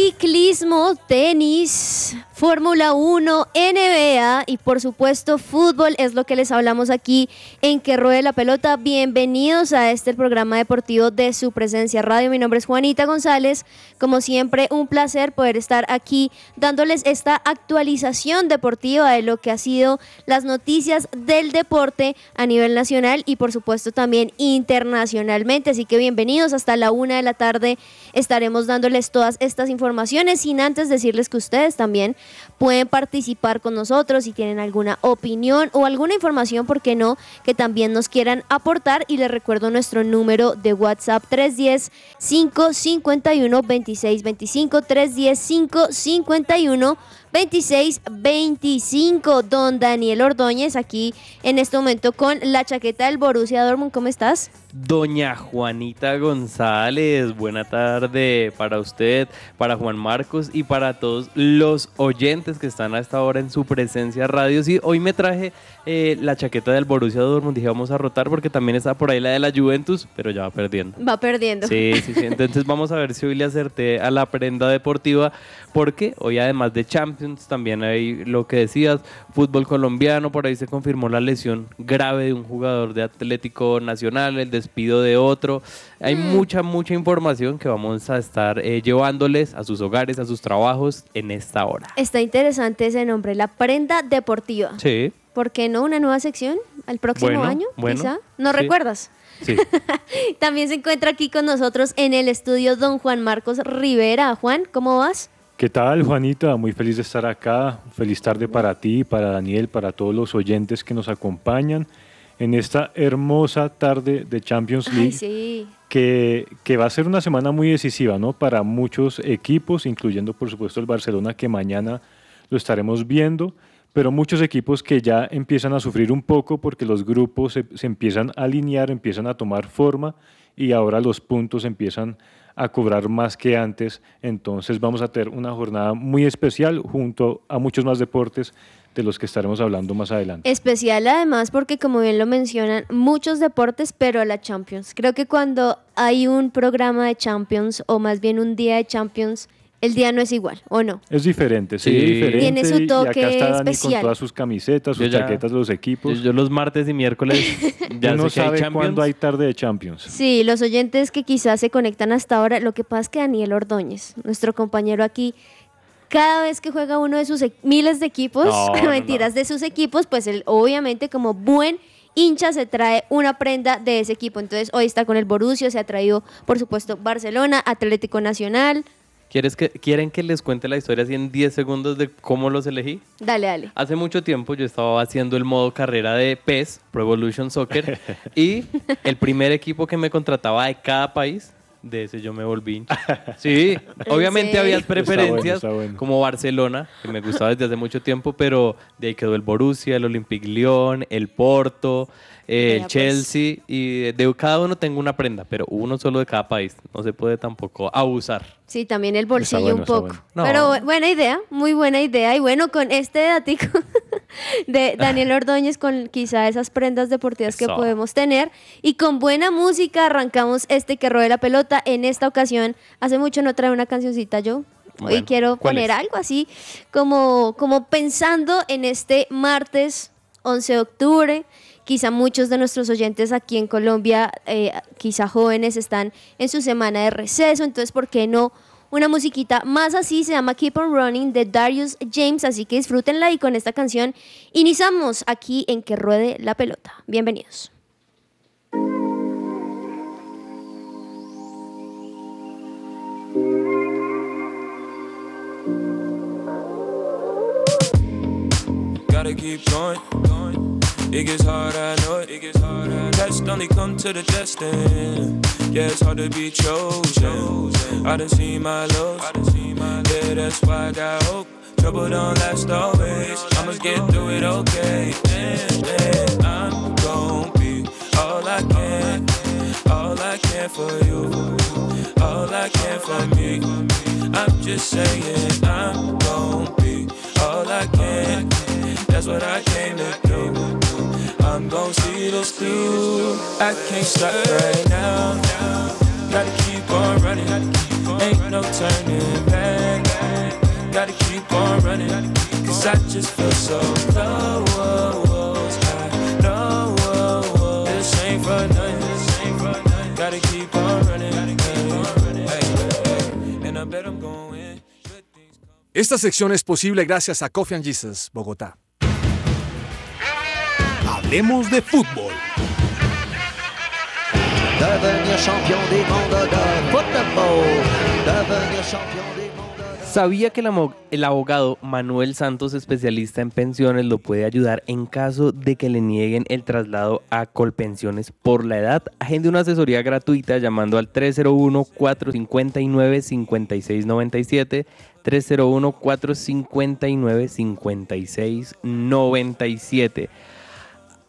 Ciclismo, tenis, Fórmula 1, NBA y por supuesto fútbol es lo que les hablamos aquí en Que Ruede la Pelota. Bienvenidos a este programa deportivo de su presencia radio. Mi nombre es Juanita González. Como siempre, un placer poder estar aquí dándoles esta actualización deportiva de lo que ha sido las noticias del deporte a nivel nacional y por supuesto también internacionalmente. Así que bienvenidos hasta la una de la tarde. Estaremos dándoles todas estas informaciones sin antes decirles que ustedes también pueden participar con nosotros si tienen alguna opinión o alguna información, ¿por qué no? Que también nos quieran aportar y les recuerdo nuestro número de WhatsApp 310 551 2625 310 551 2625 Don Daniel Ordóñez aquí en este momento con la chaqueta del Borussia Dortmund. ¿Cómo estás? Doña Juanita González, buena tarde para usted, para Juan Marcos y para todos los oyentes que están a esta hora en su presencia radio. Sí, hoy me traje eh, la chaqueta del Borussia Dortmund, dije vamos a rotar porque también está por ahí la de la Juventus, pero ya va perdiendo. Va perdiendo. Sí, sí, sí. Entonces vamos a ver si hoy le acerté a la prenda deportiva porque hoy además de Champions también hay lo que decías, fútbol colombiano, por ahí se confirmó la lesión grave de un jugador de Atlético Nacional, el despido de otro. Hay Mm. mucha, mucha información que vamos a estar eh, llevándoles a sus hogares, a sus trabajos en esta hora. Está interesante ese nombre, la prenda deportiva. Sí, ¿Por qué no una nueva sección al próximo Bueno, año? bueno, quizá. ¿No sí. recuerdas? sí. También se encuentra aquí con nosotros en el estudio don Juan Marcos Rivera. Juan, ¿cómo vas? ¿Qué tal, Juanita? Muy feliz de estar acá. Feliz tarde para ti, para Daniel, para todos los oyentes que nos acompañan en esta hermosa tarde de Champions Ay, League, sí. que, que va a ser una semana muy decisiva ¿no? para muchos equipos, incluyendo por supuesto el Barcelona, que mañana lo estaremos viendo, pero muchos equipos que ya empiezan a sufrir un poco porque los grupos se, se empiezan a alinear, empiezan a tomar forma y ahora los puntos empiezan a cobrar más que antes. Entonces vamos a tener una jornada muy especial junto a muchos más deportes de los que estaremos hablando más adelante. Especial además porque como bien lo mencionan, muchos deportes, pero la Champions. Creo que cuando hay un programa de Champions o más bien un día de Champions, el día no es igual, ¿o no? Es diferente, sí, Sí. diferente. Tiene su y toque acá está Dani especial. con todas sus camisetas, sus ya- chaquetas de los equipos. Yo, yo los martes y miércoles ya Uno sé sabe cuándo hay tarde de Champions. Sí, los oyentes que quizás se conectan hasta ahora, lo que pasa es que Daniel Ordóñez, nuestro compañero aquí, cada vez que juega uno de sus e- miles de equipos, No, no, mentiras, de sus equipos, pues él obviamente como buen hincha se trae una prenda de ese equipo. Entonces hoy está con el Borussia, se ha traído por supuesto Barcelona, Atlético Nacional. ¿Quieres que, ¿Quieren que les cuente la historia así en 10 segundos de cómo los elegí? Dale, dale. Hace mucho tiempo yo estaba haciendo el modo carrera de PES, Pro Evolution Soccer, y el primer equipo que me contrataba de cada país, de ese yo me volví hincha. Sí, obviamente había Está bueno, preferencias está bueno. como Barcelona, que me gustaba desde hace mucho tiempo, pero de ahí quedó el Borussia, el Olympique Lyon, el Porto, eh, el Vea, pues. Chelsea, y de, de cada uno tengo una prenda, pero uno solo de cada país. No se puede tampoco abusar. Sí, también el bolsillo bueno, un poco. bueno. No. Pero bu- buena idea, muy buena idea. Y bueno, con este datico de Daniel Ordóñez, con quizá esas prendas deportivas que podemos tener. Y con buena música arrancamos este que de la pelota. En esta ocasión, hace mucho no trae una cancioncita yo. Hoy quiero ¿cuál poner es? algo así, como, como pensando en este martes 11 de octubre. Quizá muchos de nuestros oyentes aquí en Colombia, eh, quizá jóvenes, están en su semana de receso, entonces, ¿por qué no? Una musiquita más así se llama Keep on Running de Darius James, así que disfrútenla y con esta canción iniciamos aquí en Que Ruede la Pelota. Bienvenidos. It gets hard, I know it. It gets hard. I Test only come to the testing. Yeah, it's hard to be chosen. I done seen my lows. I done seen my yeah, that's why I got hope. Trouble don't last always. I'ma get through it okay. And, and I'm gon' be all I can, all I can for you, all I can for me. I'm just saying I'm gon' be all I can. That's what I came to do. I'm gon' see this through. I can't stop right now. Gotta keep on running. Ain't no turning back. Gotta keep on running. Cause I just feel so close. This ain't for. Gotta keep on running. And I. Esta sección es posible gracias a Coffee and Jesus, Bogotá. Hablemos de fútbol. ¿Sabía que el, amo- el abogado Manuel Santos, especialista en pensiones, lo puede ayudar en caso de que le nieguen el traslado a Colpensiones por la edad? Agende una asesoría gratuita llamando al 301-459-5697, 301-459-5697.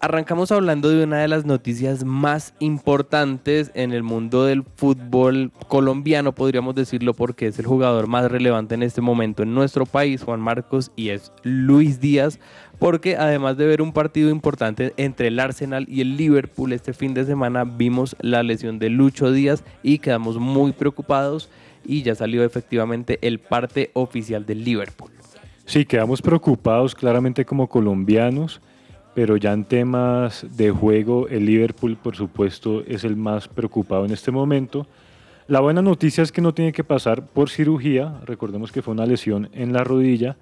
Arrancamos hablando de una de las noticias más importantes en el mundo del fútbol colombiano, podríamos decirlo, porque es el jugador más relevante en este momento en nuestro país, Juan Marcos, y es Luis Díaz, porque además de ver un partido importante entre el Arsenal y el Liverpool este fin de semana, vimos la lesión de Lucho Díaz y quedamos muy preocupados y ya salió efectivamente el parte oficial del Liverpool. Sí, quedamos preocupados claramente como colombianos, pero ya en temas de juego, el Liverpool, por supuesto, es el más preocupado en este momento. La buena noticia es que no tiene que pasar por cirugía, recordemos que fue una lesión en la rodilla,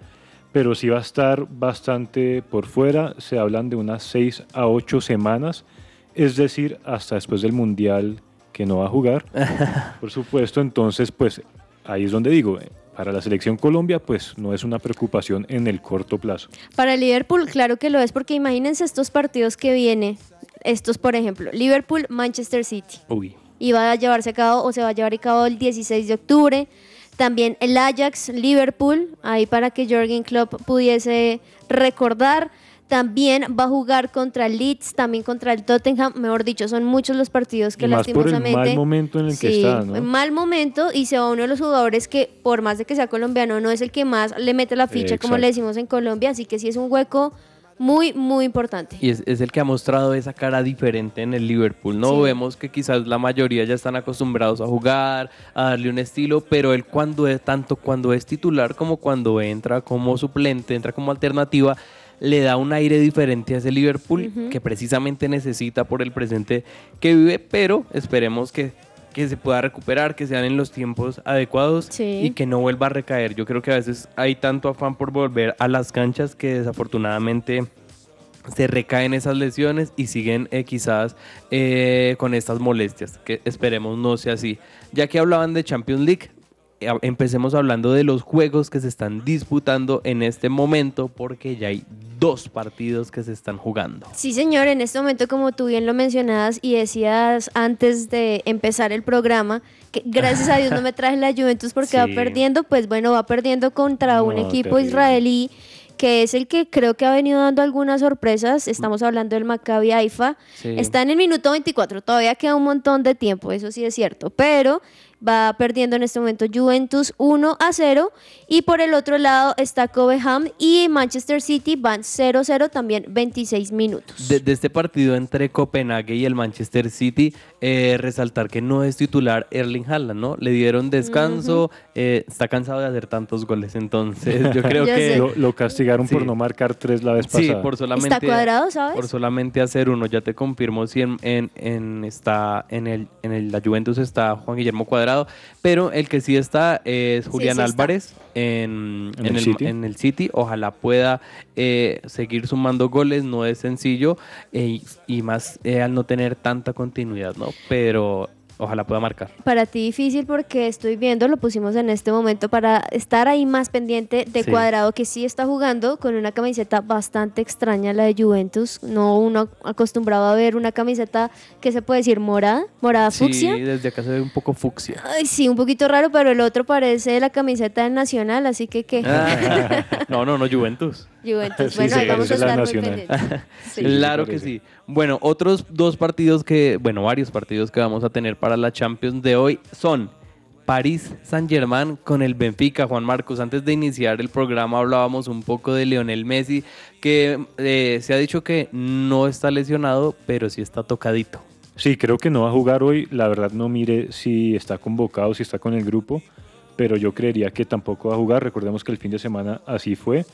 pero sí va a estar bastante por fuera, se hablan de unas 6 a 8 semanas, es decir, hasta después del Mundial que no va a jugar, por supuesto, entonces pues ahí es donde digo, para la selección Colombia pues no es una preocupación en el corto plazo. Para Liverpool, claro que lo es, porque imagínense estos partidos que viene, estos por ejemplo, Liverpool-Manchester City. Uy. y va a llevarse a cabo o se va a llevar a cabo el 16 de octubre. También el Ajax Liverpool, ahí para que Jürgen Klopp pudiese recordar. También va a jugar contra el Leeds, también contra el Tottenham. Mejor dicho, son muchos los partidos que Y más por el lastimosamente. mal momento en el que está, ¿no? en mal momento y se va uno de los jugadores que, por más de que sea colombiano, no es el que más le mete la ficha, como le decimos en Colombia. Así que sí es un hueco muy, muy importante. Y es, es el que ha mostrado esa cara diferente en el Liverpool. No Sí. vemos que quizás la mayoría ya están acostumbrados a jugar, a darle un estilo, pero él cuando es tanto cuando es titular como cuando entra como suplente, entra como alternativa, le da un aire diferente a ese Liverpool que precisamente necesita por el presente que vive, pero esperemos que que se pueda recuperar, que sean en los tiempos adecuados Sí. y que no vuelva a recaer. Yo creo que a veces hay tanto afán por volver a las canchas que desafortunadamente se recaen esas lesiones y siguen eh, quizás eh, con estas molestias, que esperemos no sea así. Ya que hablaban de Champions League, empecemos hablando de los juegos que se están disputando en este momento, porque ya hay dos partidos que se están jugando. Sí, señor, en este momento, como tú bien lo mencionabas y decías antes de empezar el programa, que gracias a Dios no me traje la Juventus porque va perdiendo, pues bueno, va perdiendo contra un equipo terrible. israelí que es el que creo que ha venido dando algunas sorpresas. Estamos hablando del Maccabi Haifa. Sí. Está en el minuto 24, todavía queda un montón de tiempo, eso sí es cierto, pero va perdiendo en este momento Juventus 1 a 0 y por el otro lado está Cobham y Manchester City van 0-0 también 26 minutos. De, de este partido entre Copenhague y el Manchester City, eh, resaltar que no es titular Erling Haaland, ¿no? Le dieron descanso, eh, está cansado de hacer tantos goles, entonces yo creo que... Lo, lo castigaron por no marcar tres la vez Sí, pasada. por solamente, Está cuadrado, ¿sabes? por solamente hacer uno. Ya te confirmo si en, en, en está, en, el, en el, la Juventus está Juan Guillermo Cuadrado, pero el que sí está es Julián sí. Álvarez en, ¿En en el el, City? en el City. Ojalá pueda eh, seguir sumando goles, no es sencillo eh, y, y más eh, al no tener tanta continuidad, ¿no? Pero ojalá pueda marcar. Para ti difícil porque estoy viendo, lo pusimos en este momento para estar ahí más pendiente de Sí. Cuadrado que sí está jugando con una camiseta bastante extraña la de Juventus, no uno acostumbrado a ver una camiseta que se puede decir morada, morada fucsia. Sí, desde acá se ve un poco fucsia. Ay, sí, un poquito raro, pero el otro parece la camiseta del Nacional, así que qué. Ah, no, no, no, Juventus. Juventus, Sí, bueno, sí, ahí vamos a estar muy pendientes. Sí. claro que sí. Bueno, otros dos partidos que, bueno, varios partidos que vamos a tener para la Champions de hoy son París Saint Germain con el Benfica. Juan Marcos, antes de iniciar el programa hablábamos un poco de Lionel Messi, que eh, se ha dicho que no está lesionado, pero sí está tocadito. Sí, creo que no va a jugar hoy. La verdad no mire si está convocado, si está con el grupo, pero yo creería que tampoco va a jugar. Recordemos que el fin de semana así fue.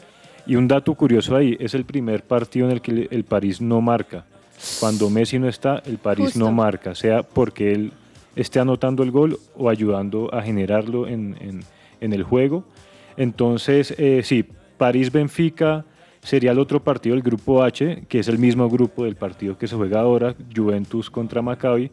Y un dato curioso ahí, es el primer partido en el que el París no marca. Cuando Messi no está, el París Justo. no marca, sea porque él esté anotando el gol o ayudando a generarlo en, en- en el juego. Entonces, eh, sí, París-Benfica sería el otro partido del grupo H, que es el mismo grupo del partido que se juega ahora, Juventus contra Maccabi.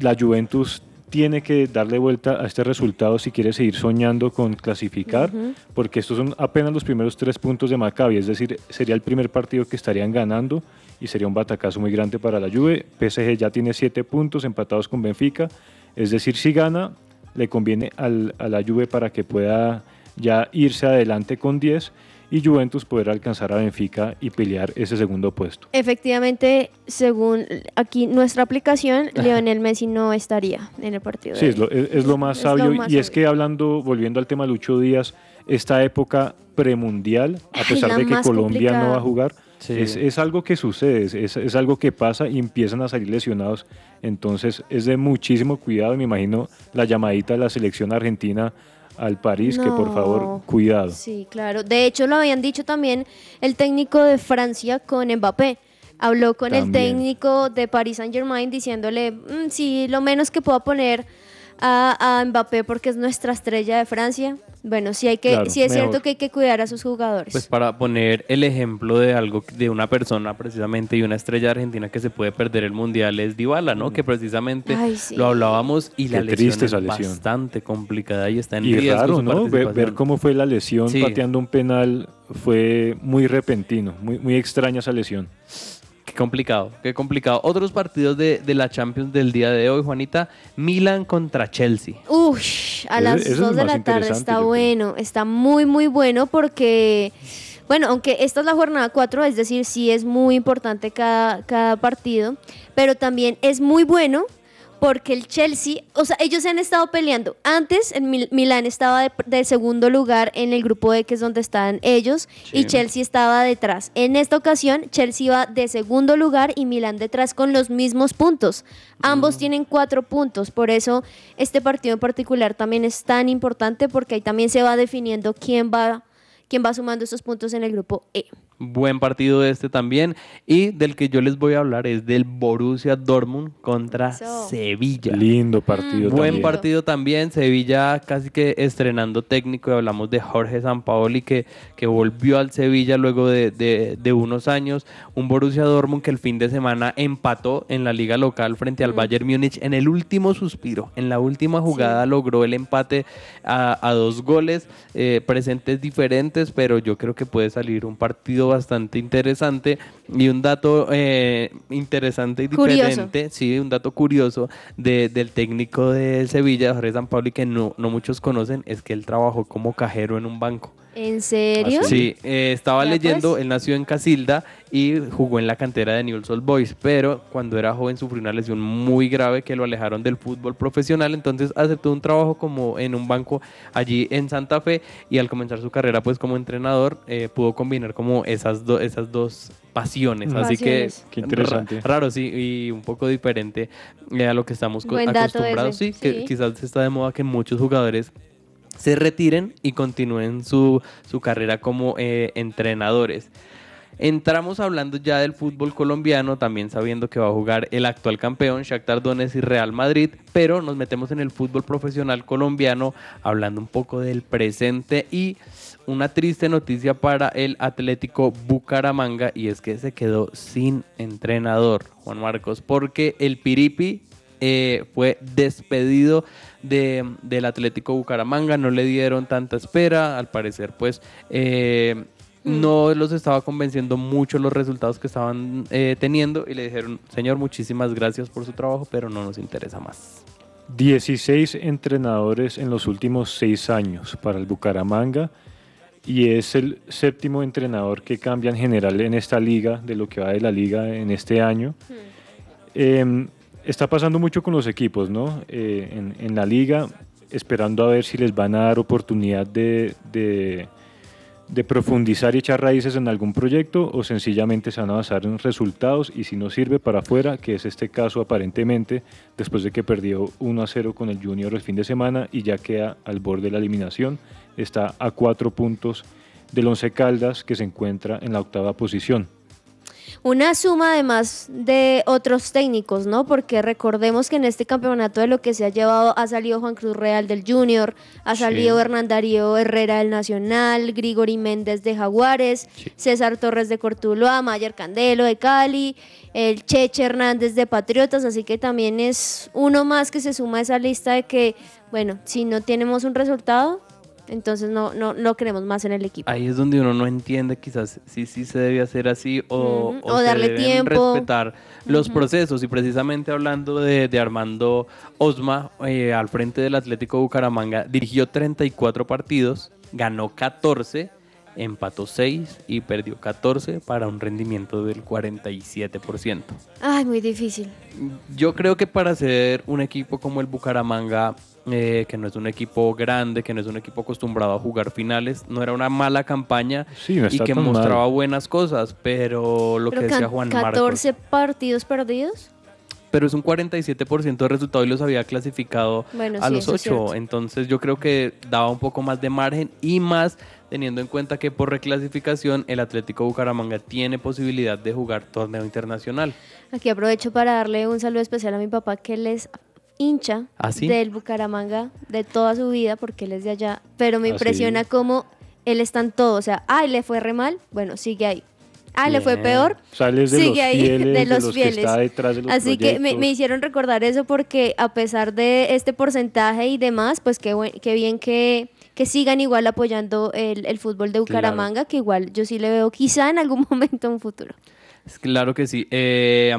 La Juventus tiene que darle vuelta a este resultado si quiere seguir soñando con clasificar, porque estos son apenas los primeros tres puntos de Maccabi, es decir, sería el primer partido que estarían ganando y sería un batacazo muy grande para la Juve. PSG ya tiene siete puntos empatados con Benfica, es decir, si gana, le conviene al- a la Juve para que pueda ya irse adelante con 10 y Juventus poder alcanzar a Benfica y pelear ese segundo puesto. Efectivamente, según aquí nuestra aplicación, Lionel Messi no estaría en el partido. Sí, de es lo, es- es lo más Es lo sabio. más y es que hablando, volviendo al tema Lucho Díaz, esta época premundial, a pesar de que Colombia no va a jugar, Sí. es, es algo que sucede, es- es, es algo que pasa y empiezan a salir lesionados. Entonces es de muchísimo cuidado. Me imagino la llamadita de la selección argentina al París, que por favor, cuidado. Sí, claro. De hecho, lo habían dicho también el técnico de Francia con Mbappé. Habló con el técnico de Paris Saint Germain diciéndole, "Mm, sí, lo menos que puedo poner a, a Mbappé porque es nuestra estrella de Francia. Bueno, sí, hay que, Claro, sí es mejor. cierto que hay que cuidar a sus jugadores. Pues para poner el ejemplo de algo, de una persona precisamente y una estrella argentina que se puede perder el mundial es Dybala, ¿no? Que precisamente Ay, sí. lo hablábamos y la lesión triste es esa lesión. bastante complicada y está en Y riesgo raro, ¿no? Ver, cómo fue la lesión Sí. pateando un penal fue muy repentino, muy, muy extraña esa lesión. Qué complicado, qué complicado. Otros partidos de, de la Champions del día de hoy, Juanita. Milan contra Chelsea. Ush, a las es 2 el de la tarde está creo. bueno, está muy muy bueno porque Bueno, aunque esta es la jornada 4, es decir, sí es muy importante cada, cada partido, pero también es muy bueno porque el Chelsea, o sea, ellos se han estado peleando. Antes, el Mil- Milán estaba de, de segundo lugar en el grupo E, que es donde están ellos, y. Chelsea estaba detrás. En esta ocasión, Chelsea va de segundo lugar y Milán detrás con los mismos puntos. Ambos tienen cuatro puntos, por eso este partido en particular también es tan importante porque ahí también se va definiendo quién va, quién va sumando esos puntos en el grupo E. Buen partido este también. Y del que yo les voy a hablar es del Borussia Dortmund contra Sevilla. Lindo partido. Buen también. partido también. Sevilla casi que estrenando técnico. Y hablamos de Jorge Sampaoli que, que volvió al Sevilla luego de, de- de unos años. Un Borussia Dortmund que el fin de semana empató en la liga local frente al Bayern Múnich en el último suspiro. En la última jugada logró el empate a, a dos goles. eh, presentes diferentes, pero yo creo que puede salir un partido bastante interesante. Y un dato eh, interesante y Curioso. diferente sí, un dato curioso de- del técnico de Sevilla, Jorge Sampaoli, que no, no muchos conocen, es que él trabajó como cajero en un banco. ¿En serio? Sí, eh, estaba Ya, leyendo, pues. él nació en Casilda y jugó en la cantera de Newell's Old Boys, pero cuando era joven sufrió una lesión muy grave que lo alejaron del fútbol profesional, entonces aceptó un trabajo como en un banco allí en Santa Fe y al comenzar su carrera pues como entrenador eh, pudo combinar como esas, do- esas dos pasiones, así que. Qué interesante. ra- raro sí y un poco diferente eh, a lo que estamos acostumbrados, sí, que quizás está de moda que muchos jugadores se retiren y continúen su, su carrera como eh, entrenadores. Entramos hablando ya del fútbol colombiano, también sabiendo que va a jugar el actual campeón Shakhtar Donetsk y Real Madrid, pero nos metemos en el fútbol profesional colombiano hablando un poco del presente y una triste noticia para el Atlético Bucaramanga y es que se quedó sin entrenador, Juan Marcos, porque el Piripi eh, fue despedido de, del Atlético Bucaramanga, no le dieron tanta espera, al parecer pues eh, no los estaba convenciendo mucho los resultados que estaban eh, teniendo y le dijeron, señor, muchísimas gracias por su trabajo, pero no nos interesa más. 16 entrenadores en los últimos seis años para el Bucaramanga y es el séptimo entrenador que cambia en general en esta liga, de lo que va de la liga en este año. Em, está pasando mucho con los equipos, ¿no? Eh, en, en la liga, esperando a ver si les van a dar oportunidad de, de- de profundizar y echar raíces en algún proyecto o sencillamente se van a basar en resultados y si no sirve para afuera, que es este caso aparentemente, después de que perdió 1 a 0 con el Junior el fin de semana y ya queda al borde de la eliminación, está a cuatro puntos del Once Caldas que se encuentra en la octava posición. Una suma además de otros técnicos, ¿no? Porque recordemos que en este campeonato de lo que se ha llevado ha salido Juan Cruz Real del Junior, ha Sí. salido Hernán Darío Herrera del Nacional, Grigori Méndez de Jaguares, César Torres de Cortuloa, Mayer Candelo de Cali, el Cheche Hernández de Patriotas, así que también es uno más que se suma a esa lista de que, bueno, si no tenemos un resultado, entonces no, no, no queremos más en el equipo. Ahí es donde uno no entiende quizás si sí se debe hacer así o, o o se darle deben tiempo. respetar los procesos. Y precisamente hablando de, de Armando Osma, eh, al frente del Atlético Bucaramanga, dirigió 34 partidos, ganó 14, empató 6 y perdió 14 para un rendimiento del 47%. Ay, muy difícil. Yo creo que para ser un equipo como el Bucaramanga, eh, que no es un equipo grande, que no es un equipo acostumbrado a jugar finales, no era una mala campaña Sí, no y que mal. mostraba buenas cosas, pero lo Pero que decía Juan Marcos, 14 partidos perdidos. pero es un 47% de resultado y los había clasificado Bueno, a sí, los eso es 8, cierto. entonces yo creo que daba un poco más de margen y más teniendo en cuenta que por reclasificación el Atlético Bucaramanga tiene posibilidad de jugar torneo internacional. Aquí aprovecho para darle un saludo especial a mi papá que él es hincha ¿Ah, sí? del Bucaramanga de toda su vida porque él es de allá, pero me ¿Ah, impresiona sí? cómo él está en todo, o sea, ay, le fue re mal, bueno, sigue ahí. Ah, le fue peor. O sea, él es de sigue los ahí, fieles, de de los los que fieles. está detrás de los Así que me, hicieron recordar eso porque a pesar de este porcentaje y demás, pues qué, buen- qué bien que, que sigan igual apoyando el, el fútbol de Bucaramanga, que igual yo sí le veo quizá en algún momento un futuro. Claro que sí. Eh,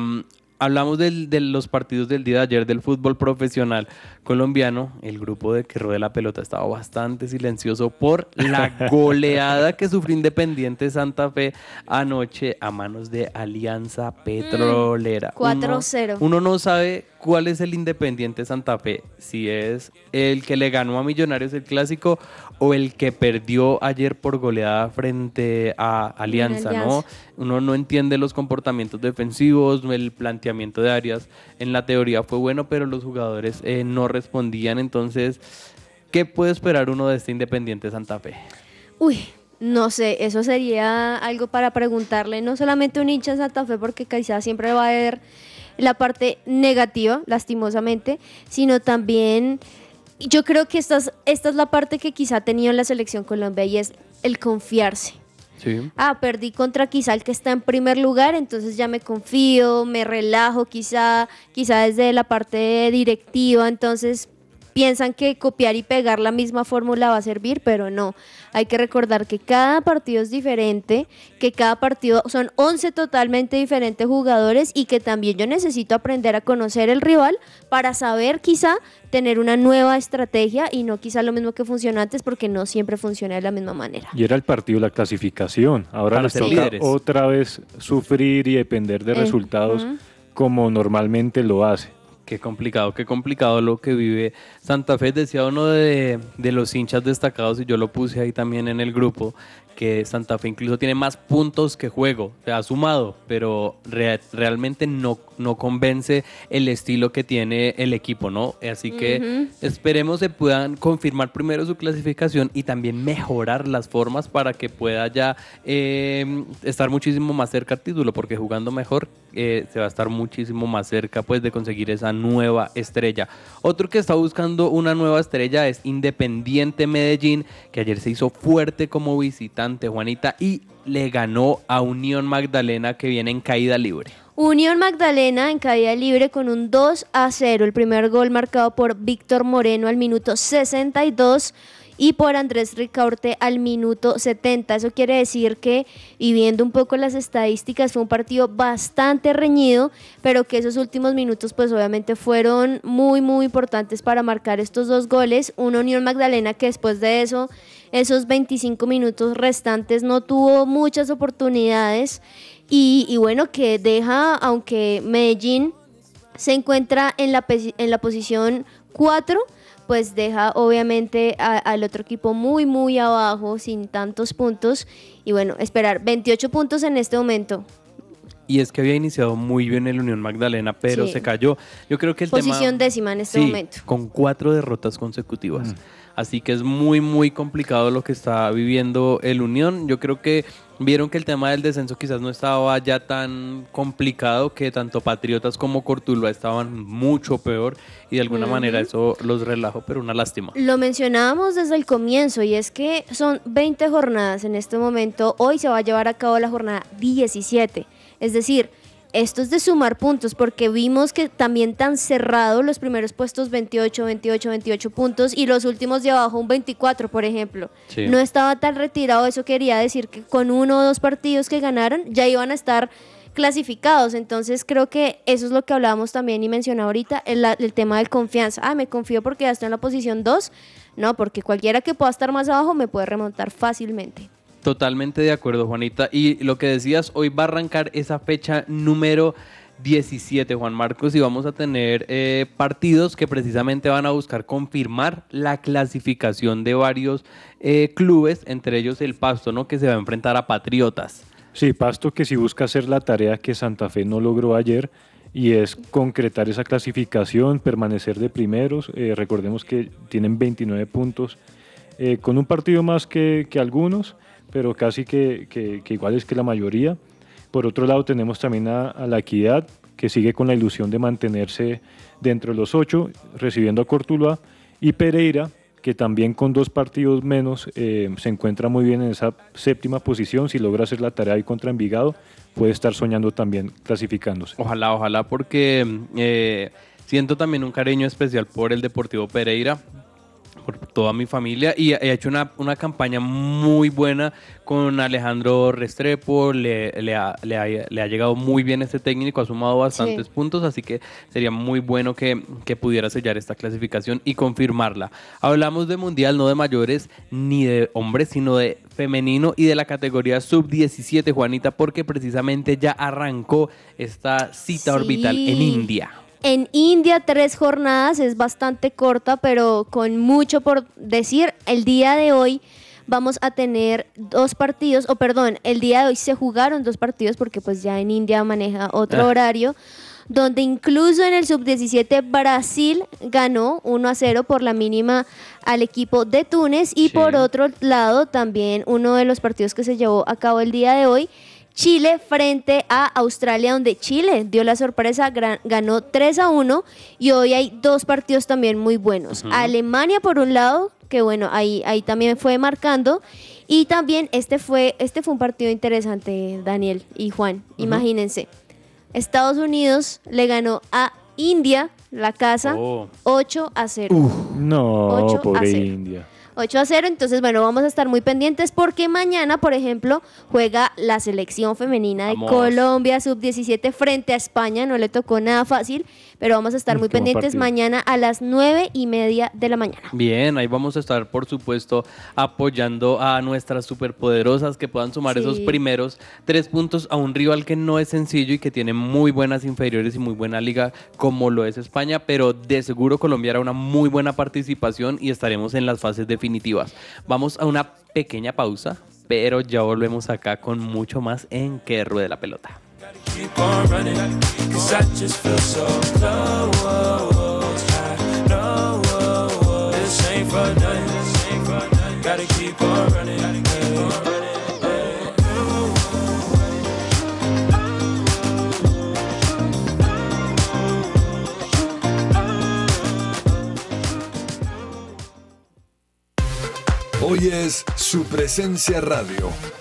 hablamos del- de los partidos del día de ayer del fútbol profesional colombiano. El grupo de que rodea la pelota estaba bastante silencioso por la goleada que sufrió Independiente Santa Fe anoche a manos de Alianza Petrolera. Uno- 4-0. Uno no sabe cuál es el Independiente Santa Fe, si es el que le ganó a Millonarios el clásico o el que perdió ayer por goleada frente a Alianza, ¿no? Uno no entiende los comportamientos defensivos, el planteamiento de áreas en la teoría fue bueno, pero los jugadores eh, no respondían, entonces, ¿qué puede esperar uno de este Independiente Santa Fe? Uy, no sé, eso sería algo para preguntarle, no solamente a un hincha de Santa Fe, porque quizás siempre va a haber la parte negativa, lastimosamente, sino también, yo creo que esta es, esta es la parte que quizá ha tenido la selección Colombia y es el confiarse. Sí. Ah, perdí contra quizá el que está en primer lugar, entonces ya me confío, me relajo quizá, quizá desde la parte directiva, entonces piensan que copiar y pegar la misma fórmula va a servir, pero no. Hay que recordar que cada partido es diferente, que cada partido son 11 totalmente diferentes jugadores y que también yo necesito aprender a conocer el rival para saber quizá tener una nueva estrategia y no quizá lo mismo que funcionó antes porque no siempre funciona de la misma manera. Y era el partido la clasificación. Ahora Para les toca líderes. otra vez sufrir y depender de Eh, resultados como normalmente lo hace. Qué complicado, qué complicado lo que vive Santa Fe. Decía uno de, de los hinchas destacados, y yo lo puse ahí también en el grupo, que Santa Fe incluso tiene más puntos que juego. Se ha sumado, pero re- realmente no, no convence el estilo que tiene el equipo, ¿no? Así que esperemos se puedan confirmar primero su clasificación y también mejorar las formas para que pueda ya eh, estar muchísimo más cerca al título, porque jugando mejor eh, se va a estar muchísimo más cerca pues de conseguir esa nueva estrella. Otro que está buscando una nueva estrella es Independiente Medellín, que ayer se hizo fuerte como visitante, Juanita, y le ganó a Unión Magdalena que viene en caída libre. Unión Magdalena en caída libre con un 2 a 0. El primer gol marcado por Víctor Moreno al minuto 62 y por Andrés Ricaurte al minuto 70. Eso quiere decir que, y viendo un poco las estadísticas, fue un partido bastante reñido, pero que esos últimos minutos pues obviamente fueron muy, muy importantes para marcar estos dos goles. Una Unión Magdalena que después de eso, esos 25 minutos restantes no tuvo muchas oportunidades y, y bueno, que deja, aunque Medellín se encuentra en la, en la posición 4, pues deja obviamente a- al otro equipo muy, muy abajo, sin tantos puntos. Y bueno, esperar 28 puntos en este momento. Y es que había iniciado muy bien el Unión Magdalena, pero Sí. se cayó. Yo creo que el Posición tema... décima en este Sí, momento. con cuatro derrotas consecutivas. Mm. Así que es muy, muy complicado lo que está viviendo el Unión. Yo creo que vieron que el tema del descenso quizás no estaba ya tan complicado, que tanto Patriotas como Cortuluá estaban mucho peor y de alguna manera eso los relajó, pero una lástima. Lo mencionábamos desde el comienzo y es que son 20 jornadas en este momento. Hoy se va a llevar a cabo la jornada 17. Es decir, esto es de sumar puntos porque vimos que también tan cerrado los primeros puestos 28, 28, 28 puntos y los últimos de abajo un 24, por ejemplo. Sí. No estaba tan retirado, eso quería decir que con uno o dos partidos que ganaron ya iban a estar clasificados. Entonces creo que eso es lo que hablábamos también y mencionaba ahorita, el, el tema de confianza. Ah, me confío porque ya estoy en la posición 2. No, porque cualquiera que pueda estar más abajo me puede remontar fácilmente. Totalmente de acuerdo, Juanita. Y lo que decías, hoy va a arrancar esa fecha número 17, Juan Marcos, y vamos a tener eh, partidos que precisamente van a buscar confirmar la clasificación de varios eh, clubes, entre ellos el Pasto, ¿no? Que se va a enfrentar a Patriotas. Sí, Pasto que si busca hacer la tarea que Santa Fe no logró ayer y es concretar esa clasificación, permanecer de primeros. Eh, recordemos que tienen 29 puntos, con un partido más que algunos, pero casi que, que, que iguales que la mayoría. Por otro lado tenemos también a, a la Equidad, que sigue con la ilusión de mantenerse dentro de los ocho, recibiendo a Cortuluá, y Pereira, que también con dos partidos menos eh, se encuentra muy bien en esa séptima posición. Si logra hacer la tarea ahí contra Envigado, puede estar soñando también clasificándose. Ojalá, ojalá, porque eh, siento también un cariño especial por el Deportivo Pereira. Por toda mi familia y he hecho una, una campaña muy buena con Alejandro Restrepo, le, le ha, le ha- le ha llegado muy bien este técnico, ha sumado bastantes Sí. puntos, así que sería muy bueno que, que pudiera sellar esta clasificación y confirmarla. Hablamos de mundial, no de mayores ni de hombres, sino de femenino y de la categoría sub-17, Juanita, porque precisamente ya arrancó esta cita orbital en. India. En India, tres jornadas, es bastante corta, pero con mucho por decir. El día de hoy vamos a tener dos partidos, o perdón, el día de hoy se jugaron dos partidos porque pues ya en India maneja otro Ah. horario, donde incluso en el sub-17 Brasil ganó 1 a 0 por la mínima al equipo de Túnez y Sí. por otro lado también uno de los partidos que se llevó a cabo el día de hoy Chile frente a Australia, donde Chile dio la sorpresa, ganó 3 a 1 y hoy hay dos partidos también muy buenos. Alemania por un lado, que bueno, ahí, ahí también fue marcando. Y también este fue, este fue un partido interesante, Daniel y Juan. Imagínense. Estados Unidos le ganó a India, la casa, Oh. 8 a 0. No, Ocho a pobre cero. India. 8 a 0, entonces bueno, vamos a estar muy pendientes porque mañana, por ejemplo, juega la selección femenina de Vamos. Colombia sub-17 frente a España, no le tocó nada fácil, pero vamos a estar muy pendientes partido. mañana a las 9 y media de la mañana. Bien, ahí vamos a estar, por supuesto, apoyando a nuestras superpoderosas que puedan sumar Sí. esos primeros tres puntos a un rival que no es sencillo y que tiene muy buenas inferiores y muy buena liga como lo es España, pero de seguro Colombia hará una muy buena participación y estaremos en las fases definitivas. Vamos a una pequeña pausa, pero ya volvemos acá con mucho más en Que Ruede la Pelota. Keep on running. Cause I just feel so. Hoy es su presencia radio.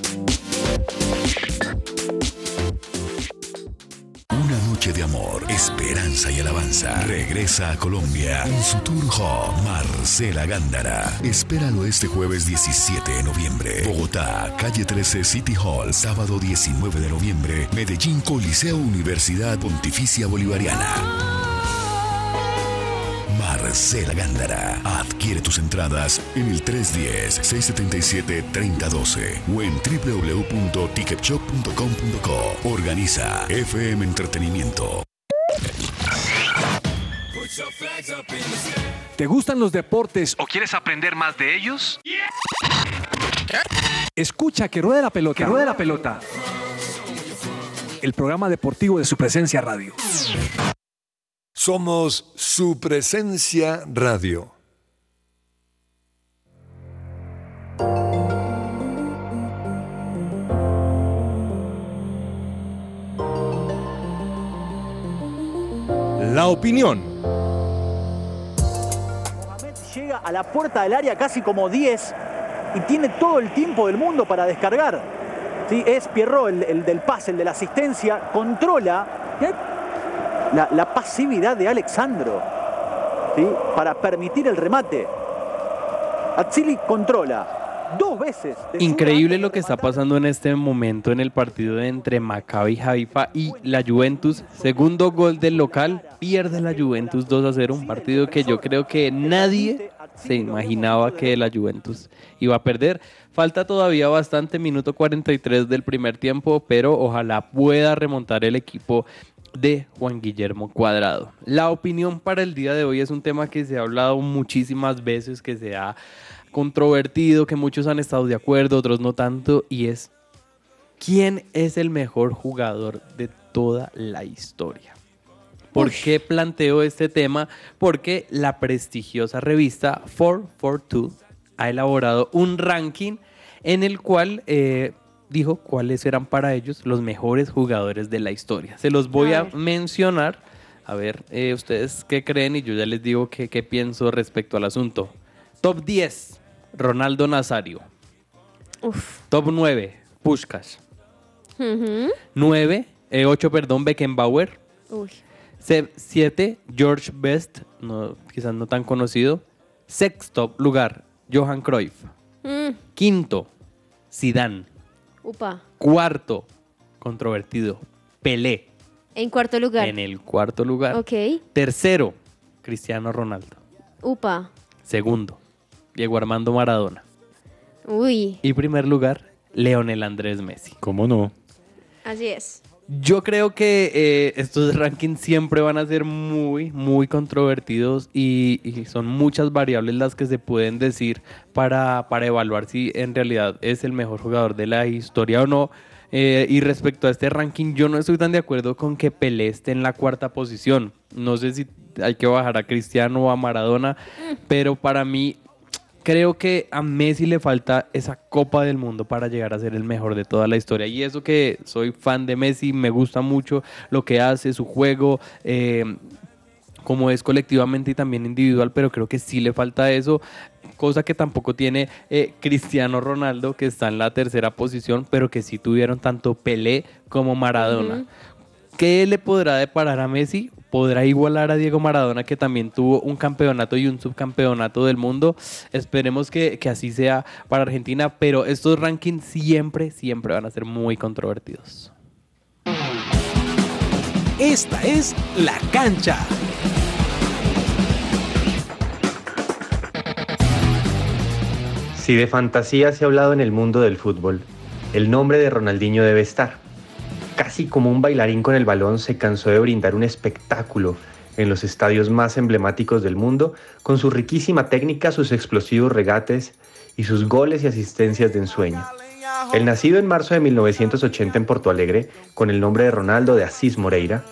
De amor, esperanza y alabanza. Regresa a Colombia en su tour home Marcela Gándara. Espéralo este jueves 17 de noviembre. Bogotá, calle 13 City Hall, sábado 19 de noviembre. Medellín, Coliseo Universidad Pontificia Bolivariana. Marcela Gándara. Adquiere tus entradas en el 310-677-3012 o en www.ticketshop.com.co. Organiza FM Entretenimiento. ¿Te gustan los deportes o quieres aprender más de ellos? Escucha que ruede la pelota. Que ruede la pelota. El programa deportivo de su presencia radio. Somos su presencia radio. La opinión. Llega a la puerta del área casi como 10 y tiene todo el tiempo del mundo para descargar. ¿Sí? Es Pierrot el, el del pase, el de la asistencia, controla. La, la pasividad de Alexandro. ¿sí? para permitir el remate. Atsili controla dos veces. Increíble lo que está pasando en este momento en el partido entre Maccabi Haifa y la Juventus. Segundo gol del local, pierde la Juventus 2 a 0. Un partido que yo creo que nadie se imaginaba que la Juventus iba a perder. Falta todavía bastante, minuto 43 del primer tiempo, pero ojalá pueda remontar el equipo de Juan Guillermo Cuadrado. La opinión para el día de hoy es un tema que se ha hablado muchísimas veces, que se ha controvertido, que muchos han estado de acuerdo, otros no tanto, y es ¿quién es el mejor jugador de toda la historia? ¿Por qué planteo este tema? Porque la prestigiosa revista 442 ha elaborado un ranking en el cual eh, dijo cuáles eran para ellos los mejores jugadores de la historia. Se los voy a, mencionar. A ver, eh, ustedes qué creen y yo ya les digo qué, qué pienso respecto al asunto. Top 10, Ronaldo Nazario. Top 9, Pushkas. Ujú. 9, 8, perdón, Beckenbauer. Uy. 7, George Best, no, quizás no tan conocido. Sexto lugar, Johan Cruyff. Mm, Quinto, Zidane. Upa. Cuarto, controvertido, Pelé. En cuarto lugar. En el cuarto lugar. Ok. Tercero, Cristiano Ronaldo. Upa. Segundo, Diego Armando Maradona. Uy. Y primer lugar, Leonel Andrés Messi. ¿Cómo no? Así es. Yo creo que eh, estos rankings siempre van a ser muy, muy controvertidos y, y son muchas variables las que se pueden decir para, para evaluar si en realidad es el mejor jugador de la historia o no. Eh, y respecto a este ranking, yo no estoy tan de acuerdo con que Pelé esté en la cuarta posición. No sé si hay que bajar a Cristiano o a Maradona, pero para mí creo que a Messi le falta esa Copa del Mundo para llegar a ser el mejor de toda la historia. Y eso que soy fan de Messi, me gusta mucho lo que hace, su juego, eh, como es colectivamente y también individual, pero creo que sí le falta eso. Cosa que tampoco tiene eh, Cristiano Ronaldo, que está en la tercera posición, pero que sí tuvieron tanto Pelé como Maradona. ¿Qué le podrá deparar a Messi? ¿Podrá igualar a Diego Maradona, que también tuvo un campeonato y un subcampeonato del mundo? Esperemos que, que así sea para Argentina, pero estos rankings siempre, siempre van a ser muy controvertidos. Esta es La Cancha. Si de fantasía se ha hablado en el mundo del fútbol, el nombre de Ronaldinho debe estar. Casi como un bailarín con el balón se cansó de brindar un espectáculo en los estadios más emblemáticos del mundo, con su riquísima técnica, sus explosivos regates y sus goles y asistencias de ensueño. El nacido en marzo de 1980 en Porto Alegre, con el nombre de Ronaldo de Asís Moreira,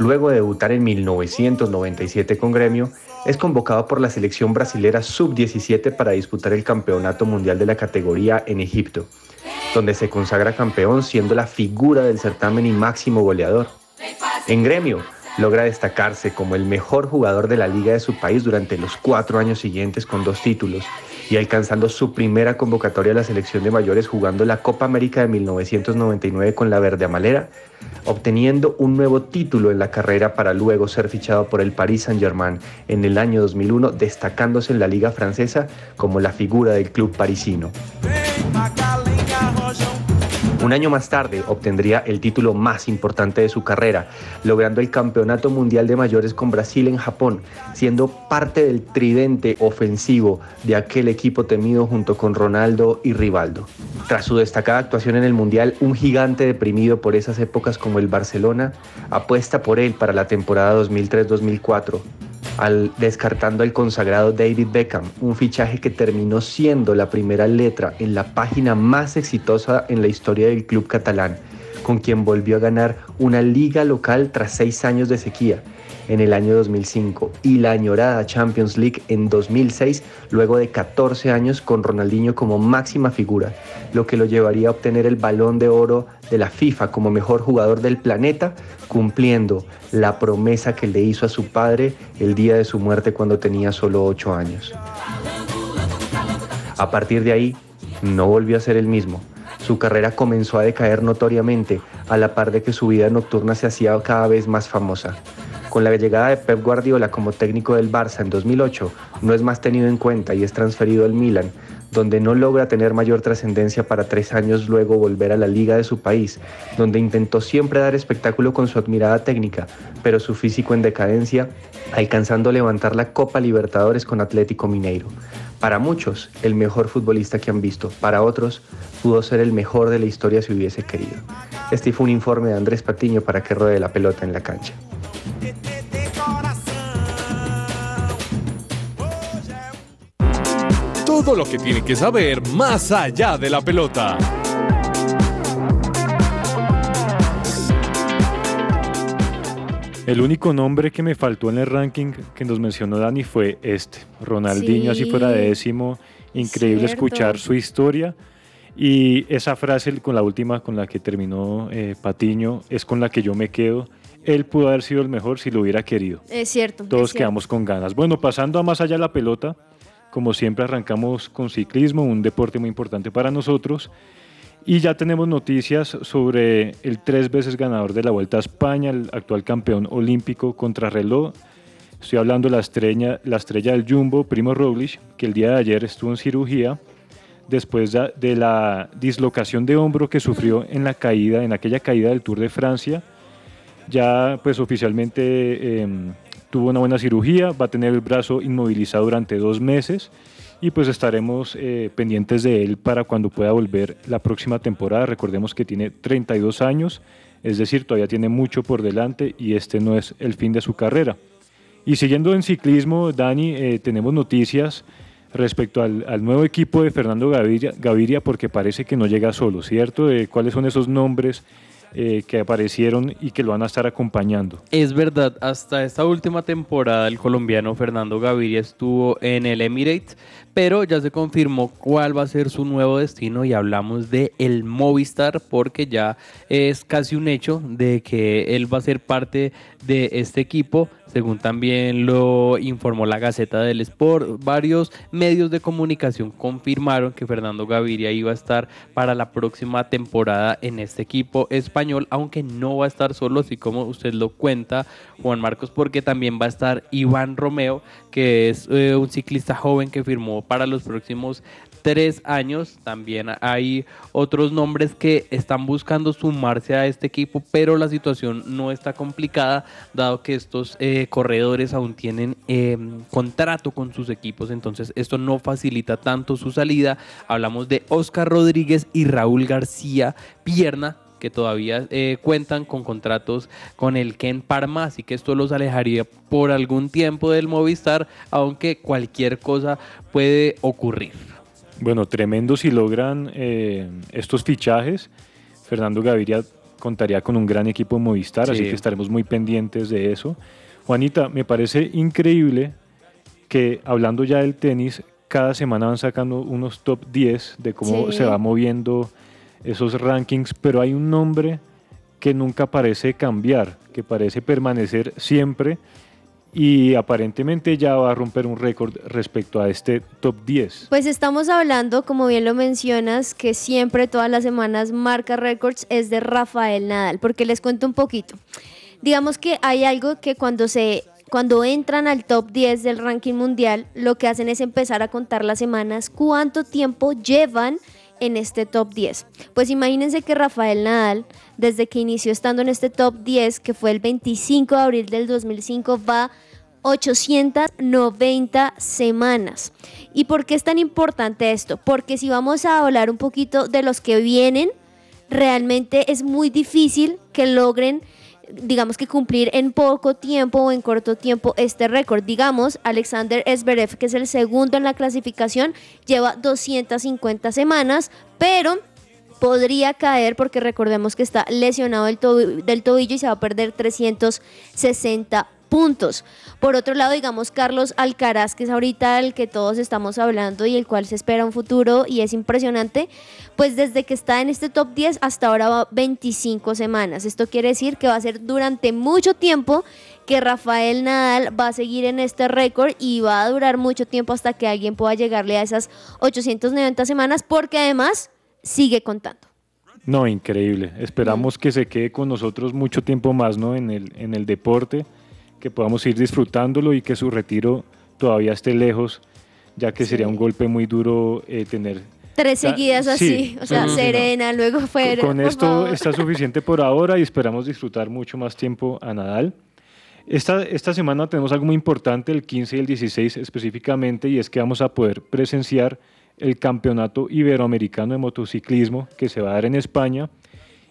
luego de debutar en 1997 con Gremio, es convocado por la selección brasilera sub-17 para disputar el Campeonato Mundial de la categoría en Egipto, donde se consagra campeón siendo la figura del certamen y máximo goleador. En Gremio, logra destacarse como el mejor jugador de la liga de su país durante los cuatro años siguientes con dos títulos y alcanzando su primera convocatoria a la selección de mayores jugando la Copa América de 1999 con la Verde Amalera, obteniendo un nuevo título en la carrera para luego ser fichado por el Paris Saint-Germain en el año 2001, destacándose en la liga francesa como la figura del club parisino. Un año más tarde obtendría el título más importante de su carrera, logrando el Campeonato Mundial de Mayores con Brasil en Japón, siendo parte del tridente ofensivo de aquel equipo temido junto con Ronaldo y Rivaldo. Tras su destacada actuación en el Mundial, un gigante deprimido por esas épocas como el Barcelona apuesta por él para la temporada 2003-2004 descartando al consagrado David Beckham, un fichaje que terminó siendo la primera letra en la página más exitosa en la historia del club catalán, con quien volvió a ganar una liga local tras seis años de sequía en el año 2005 y la añorada Champions League en 2006, luego de 14 años con Ronaldinho como máxima figura, lo que lo llevaría a obtener el balón de oro de la FIFA como mejor jugador del planeta, cumpliendo la promesa que le hizo a su padre el día de su muerte cuando tenía solo 8 años. A partir de ahí, no volvió a ser el mismo. Su carrera comenzó a decaer notoriamente, a la par de que su vida nocturna se hacía cada vez más famosa. Con la llegada de Pep Guardiola como técnico del Barça en 2008, no es más tenido en cuenta y es transferido al Milan, donde no logra tener mayor trascendencia para tres años luego volver a la liga de su país, donde intentó siempre dar espectáculo con su admirada técnica, pero su físico en decadencia, alcanzando a levantar la Copa Libertadores con Atlético Mineiro. Para muchos, el mejor futbolista que han visto, para otros, pudo ser el mejor de la historia si hubiese querido. Este fue un informe de Andrés Patiño para que ruede la pelota en la cancha. Todo lo que tiene que saber más allá de la pelota. El único nombre que me faltó en el ranking que nos mencionó Dani fue este, Ronaldinho, así Sí. fuera de décimo. Increíble Cierto. escuchar su historia. Y esa frase con la última con la que terminó eh, Patiño es con la que yo me quedo. Él pudo haber sido el mejor si lo hubiera querido. Es cierto. es Todos cierto. quedamos con ganas. Bueno, pasando a más allá de la pelota, como siempre arrancamos con ciclismo, un deporte muy importante para nosotros. Y ya tenemos noticias sobre el tres veces ganador de la Vuelta a España, el actual campeón olímpico contrarreloj. Estoy hablando de la estrella, la estrella del Jumbo, Primo Roglic, que el día de ayer estuvo en cirugía después de, la dislocación de hombro que sufrió en la caída, en aquella caída del Tour de Francia. Ya pues oficialmente em, tuvo una buena cirugía, va a tener el brazo inmovilizado durante dos meses y pues estaremos eh, pendientes de él para cuando pueda volver la próxima temporada. Recordemos que tiene 32 años, es decir, todavía tiene mucho por delante y este no es el fin de su carrera. Y siguiendo en ciclismo, Dani, eh, tenemos noticias respecto al, al nuevo equipo de Fernando Gaviria, Gaviria, porque parece que no llega solo, ¿cierto? Eh, ¿Cuáles son esos nombres eh, que aparecieron y que lo van a estar acompañando? Es verdad, hasta esta última temporada el colombiano Fernando Gaviria estuvo en el Emirates, pero ya se confirmó cuál va a ser su nuevo destino y hablamos de el Movistar porque ya es casi un hecho de que él va a ser parte de este equipo, según también lo informó la Gaceta del Sport. Varios medios de comunicación confirmaron que Fernando Gaviria iba a estar para la próxima temporada en este equipo español, aunque no va a estar solo, así como usted lo cuenta, Juan Marcos, porque también va a estar Iván Romeo, que es eh, un ciclista joven que firmó para los próximos tres años. También hay otros nombres que están buscando sumarse a este equipo, pero la situación no está complicada, dado que estos eh, corredores aún tienen eh, contrato con sus equipos, entonces esto no facilita tanto su salida. Hablamos de Oscar Rodríguez y Raúl García Pierna, que todavía eh, cuentan con contratos con el Ken Parma, así que esto los alejaría por algún tiempo del Movistar, aunque cualquier cosa puede ocurrir. Bueno, tremendo si logran eh, estos fichajes. Fernando Gaviria contaría con un gran equipo en Movistar, así Sí. que estaremos muy pendientes de eso. Juanita, me parece increíble que hablando ya del tenis, cada semana van sacando unos top 10 de cómo Sí. se va moviendo esos rankings, pero hay un nombre que nunca parece cambiar, que parece permanecer siempre y aparentemente ya va a romper un récord respecto a este top 10. Pues estamos hablando, como bien lo mencionas, que siempre, todas las semanas, marca récords es de Rafael Nadal, porque les cuento un poquito. Digamos que hay algo que cuando se cuando entran al top 10 del ranking mundial, lo que hacen es empezar a contar las semanas, cuánto tiempo llevan en este top 10. Pues imagínense que Rafael Nadal, desde que inició estando en este top 10, que fue el 25 de abril del 2005, va 890 semanas. ¿Y por qué es tan importante esto? Porque si vamos a hablar un poquito de los que vienen, realmente es muy difícil que logren digamos que cumplir en poco tiempo o en corto tiempo este récord. Digamos, Alexander Zverev, que es el segundo en la clasificación, lleva 250 semanas, pero podría caer porque recordemos que está lesionado del, tobi- del tobillo y se va a perder 360 puntos. Por otro lado, digamos Carlos Alcaraz, que es ahorita el que todos estamos hablando y el cual se espera un futuro y es impresionante, pues desde que está en este top 10 hasta ahora va 25 semanas. Esto quiere decir que va a ser durante mucho tiempo que Rafael Nadal va a seguir en este récord y va a durar mucho tiempo hasta que alguien pueda llegarle a esas 890 semanas porque además sigue contando. No, increíble. Esperamos que se quede con nosotros mucho tiempo más ¿no? en, el, en el deporte, que podamos ir disfrutándolo y que su retiro todavía esté lejos, ya que sería un golpe muy duro eh, tener Tres seguidas así, sí, o sea, sí, sí, Serena, luego fue... con esto favor. está suficiente por ahora y esperamos disfrutar mucho más tiempo a Nadal. Esta, esta semana tenemos algo muy importante, el 15 y el 16 específicamente, y es que vamos a poder presenciar el Campeonato Iberoamericano de Motociclismo que se va a dar en España.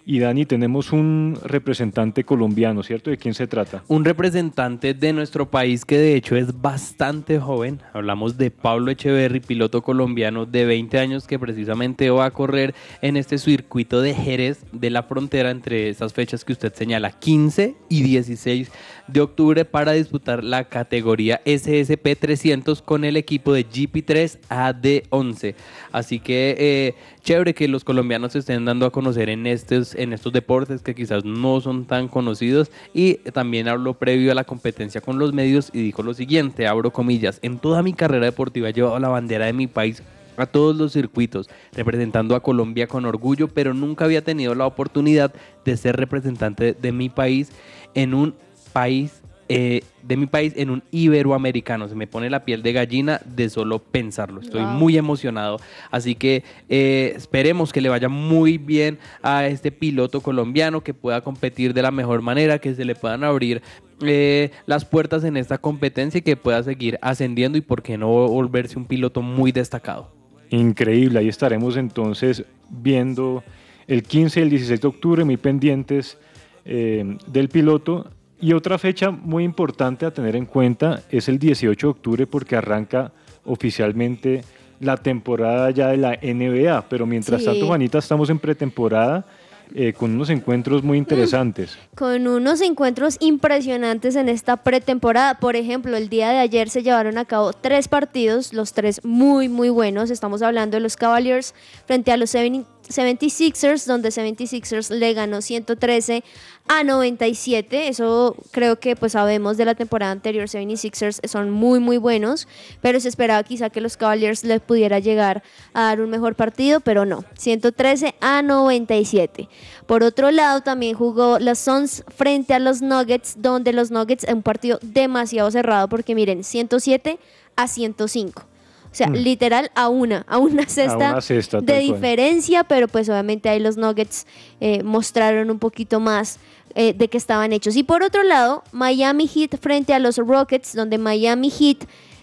Y Dani, tenemos un representante colombiano, ¿cierto? ¿De quién se trata? Un representante de nuestro país que de hecho es bastante joven. Hablamos de Pablo Echeverry, piloto colombiano de 20 años que precisamente va a correr en este circuito de Jerez de la frontera entre esas fechas que usted señala, 15 y 16 de octubre para disputar la categoría SSP 300 con el equipo de GP3 AD11. Así que eh, chévere que los colombianos se estén dando a conocer en estos, en estos deportes que quizás no son tan conocidos. Y también habló previo a la competencia con los medios y dijo lo siguiente, abro comillas, en toda mi carrera deportiva he llevado la bandera de mi país a todos los circuitos, representando a Colombia con orgullo, pero nunca había tenido la oportunidad de ser representante de mi país en un país eh, de mi país en un iberoamericano. Se me pone la piel de gallina de solo pensarlo. Estoy Wow. muy emocionado. Así que eh, esperemos que le vaya muy bien a este piloto colombiano, que pueda competir de la mejor manera, que se le puedan abrir eh, las puertas en esta competencia y que pueda seguir ascendiendo y por qué no volverse un piloto muy destacado. Increíble, ahí estaremos entonces viendo el 15 y el 16 de octubre, muy pendientes eh, del piloto. Y otra fecha muy importante a tener en cuenta es el 18 de octubre porque arranca oficialmente la temporada ya de la NBA, pero mientras Sí. tanto, Juanita, estamos en pretemporada eh, con unos encuentros muy interesantes. con unos encuentros impresionantes en esta pretemporada. Por ejemplo, el día de ayer se llevaron a cabo tres partidos, los tres muy, muy buenos. Estamos hablando de los Cavaliers frente a los 70 76ers, donde 76ers le ganó 113 a 97. Eso creo que pues sabemos de la temporada anterior, 76ers son muy, muy buenos, pero se esperaba quizá que los Cavaliers le pudiera llegar a dar un mejor partido, pero no, 113 a 97. Por otro lado, también jugó los Suns frente a los Nuggets, donde los Nuggets en un partido demasiado cerrado, porque miren, 107 a 105. O sea, Mm. literal a una, a una cesta, una cesta, de cual. diferencia, pero pues obviamente ahí los Nuggets eh, mostraron un poquito más eh, de que estaban hechos. Y por otro lado, Miami Heat frente a los Rockets, donde Miami Heat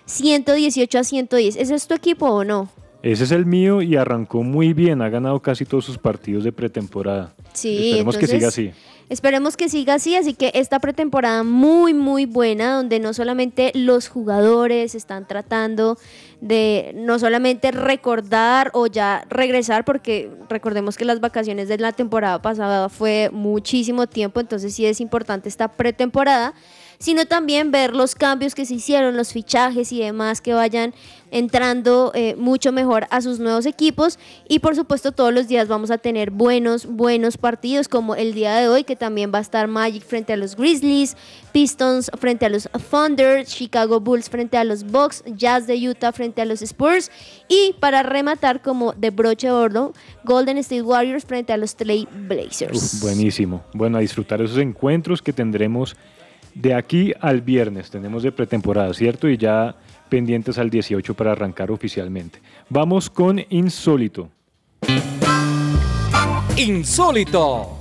118 a 110. ¿Ese es tu equipo o no? Ese es el mío y arrancó muy bien, ha ganado casi todos sus partidos de pretemporada. Sí, Esperemos que siga así. Esperemos que siga así, así que esta pretemporada muy, muy buena, donde no solamente los jugadores están tratando de no solamente recordar o ya regresar, porque recordemos que las vacaciones de la temporada pasada fue muchísimo tiempo, entonces sí es importante esta pretemporada, sino también ver los cambios que se hicieron, los fichajes y demás que vayan entrando eh, mucho mejor a sus nuevos equipos y por supuesto todos los días vamos a tener buenos, buenos partidos como el día de hoy que también va a estar Magic frente a los Grizzlies, Pistons frente a los Thunder, Chicago Bulls frente a los Bucks, Jazz de Utah frente a los Spurs y para rematar como de broche de oro, Golden State Warriors frente a los Trail Blazers. Buenísimo. Bueno, a disfrutar esos encuentros que tendremos de aquí al viernes. Tenemos de pretemporada, ¿cierto? Y ya pendientes al 18 para arrancar oficialmente. Vamos con Insólito. Insólito.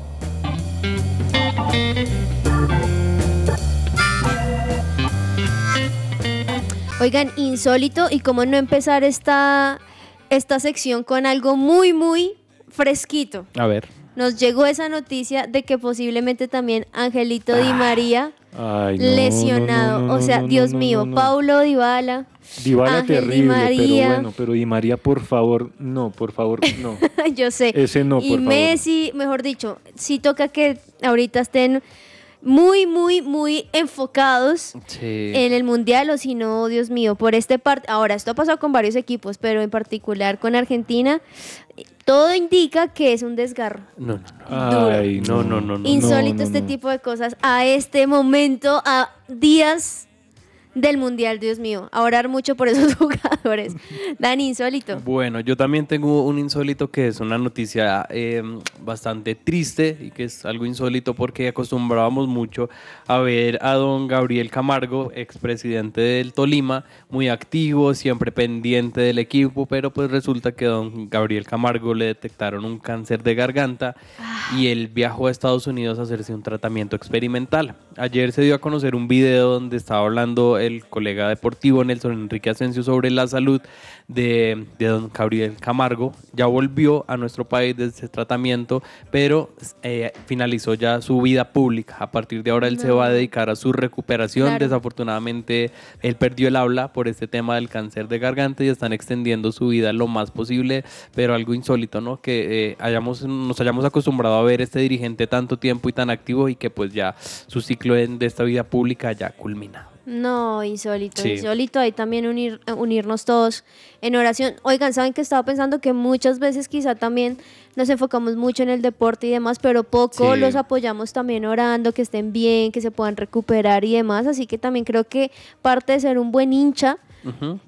Oigan, insólito y cómo no empezar esta, esta sección con algo muy, muy fresquito. A ver. Nos llegó esa noticia de que posiblemente también Angelito Di María Ay, no, lesionado. no, no, no, o sea, Dios mío. Paulo Dybala. Dybala Ángel Di terrible, María. pero bueno, pero Di María, por favor, no, por favor, no. Yo sé. Ese no, y por favor. Messi, mejor dicho, sí toca que ahorita estén muy, muy, muy enfocados en el mundial o si no, Dios mío, por este parte. Ahora, esto ha pasado con varios equipos, pero en particular con Argentina, todo indica que es un desgarro. No, no, Ay, no, no, no, no. Insólito no, este no. tipo de cosas a este momento, a días del Mundial, Dios mío. A orar mucho por esos jugadores. Dani, insólito. Bueno, yo también tengo un insólito que es una noticia eh, bastante triste y que es algo insólito porque acostumbrábamos mucho a ver a don Gabriel Camargo, expresidente del Tolima, muy activo, siempre pendiente del equipo, pero pues resulta que don Gabriel Camargo le detectaron un cáncer de garganta y él viajó a Estados Unidos a hacerse un tratamiento experimental. Ayer se dio a conocer un video donde estaba hablando el colega deportivo Nelson Enrique Asensio sobre la salud de, de don Gabriel Camargo. Ya volvió a nuestro país desde ese tratamiento, pero eh, finalizó ya su vida pública. A partir de ahora él se va a dedicar a su recuperación. Claro. Desafortunadamente él perdió el habla por este tema del cáncer de garganta y están extendiendo su vida lo más posible, pero algo insólito, ¿no? Que eh, hayamos, nos hayamos acostumbrado a ver este dirigente tanto tiempo y tan activo y que pues ya su ciclo de esta vida pública ya culmina. No, insólito, Sí. insólito. Ahí también unir, unirnos todos en oración. Oigan, ¿saben que estaba pensando que muchas veces quizá también nos enfocamos mucho en el deporte y demás, pero poco Sí. los apoyamos también orando, que estén bien, que se puedan recuperar y demás. Así que también creo que parte de ser un buen hincha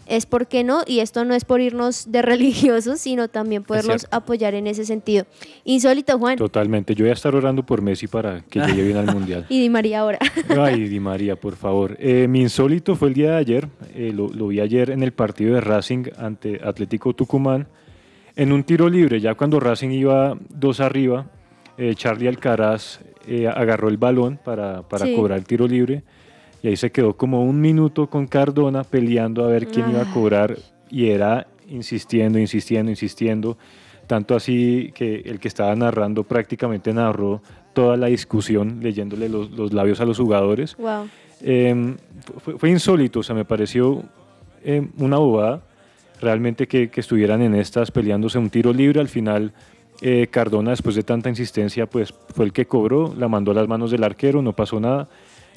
es por qué no, y esto no es por irnos de religiosos, sino también poderlos apoyar en ese sentido. Insólito, Juan. Totalmente. Yo voy a estar orando por Messi para que llegue bien al Mundial. Y Di María ahora. Ay, Di María, por favor. Eh, mi insólito fue el día de ayer. eh, lo, lo vi ayer en el partido de Racing ante Atlético Tucumán. En un tiro libre, ya cuando Racing iba dos arriba, eh, Charlie Alcaraz eh, agarró el balón para, para Sí. cobrar el tiro libre. Y ahí se quedó como un minuto con Cardona peleando a ver quién iba a cobrar. Y era insistiendo, insistiendo, insistiendo. Tanto así que el que estaba narrando prácticamente narró toda la discusión leyéndole los, los labios a los jugadores. Wow. Eh, fue, fue insólito, o sea, me pareció eh, una bobada realmente que, que estuvieran en estas peleándose un tiro libre. Al final, eh, Cardona, después de tanta insistencia, pues fue el que cobró, la mandó a las manos del arquero, no pasó nada.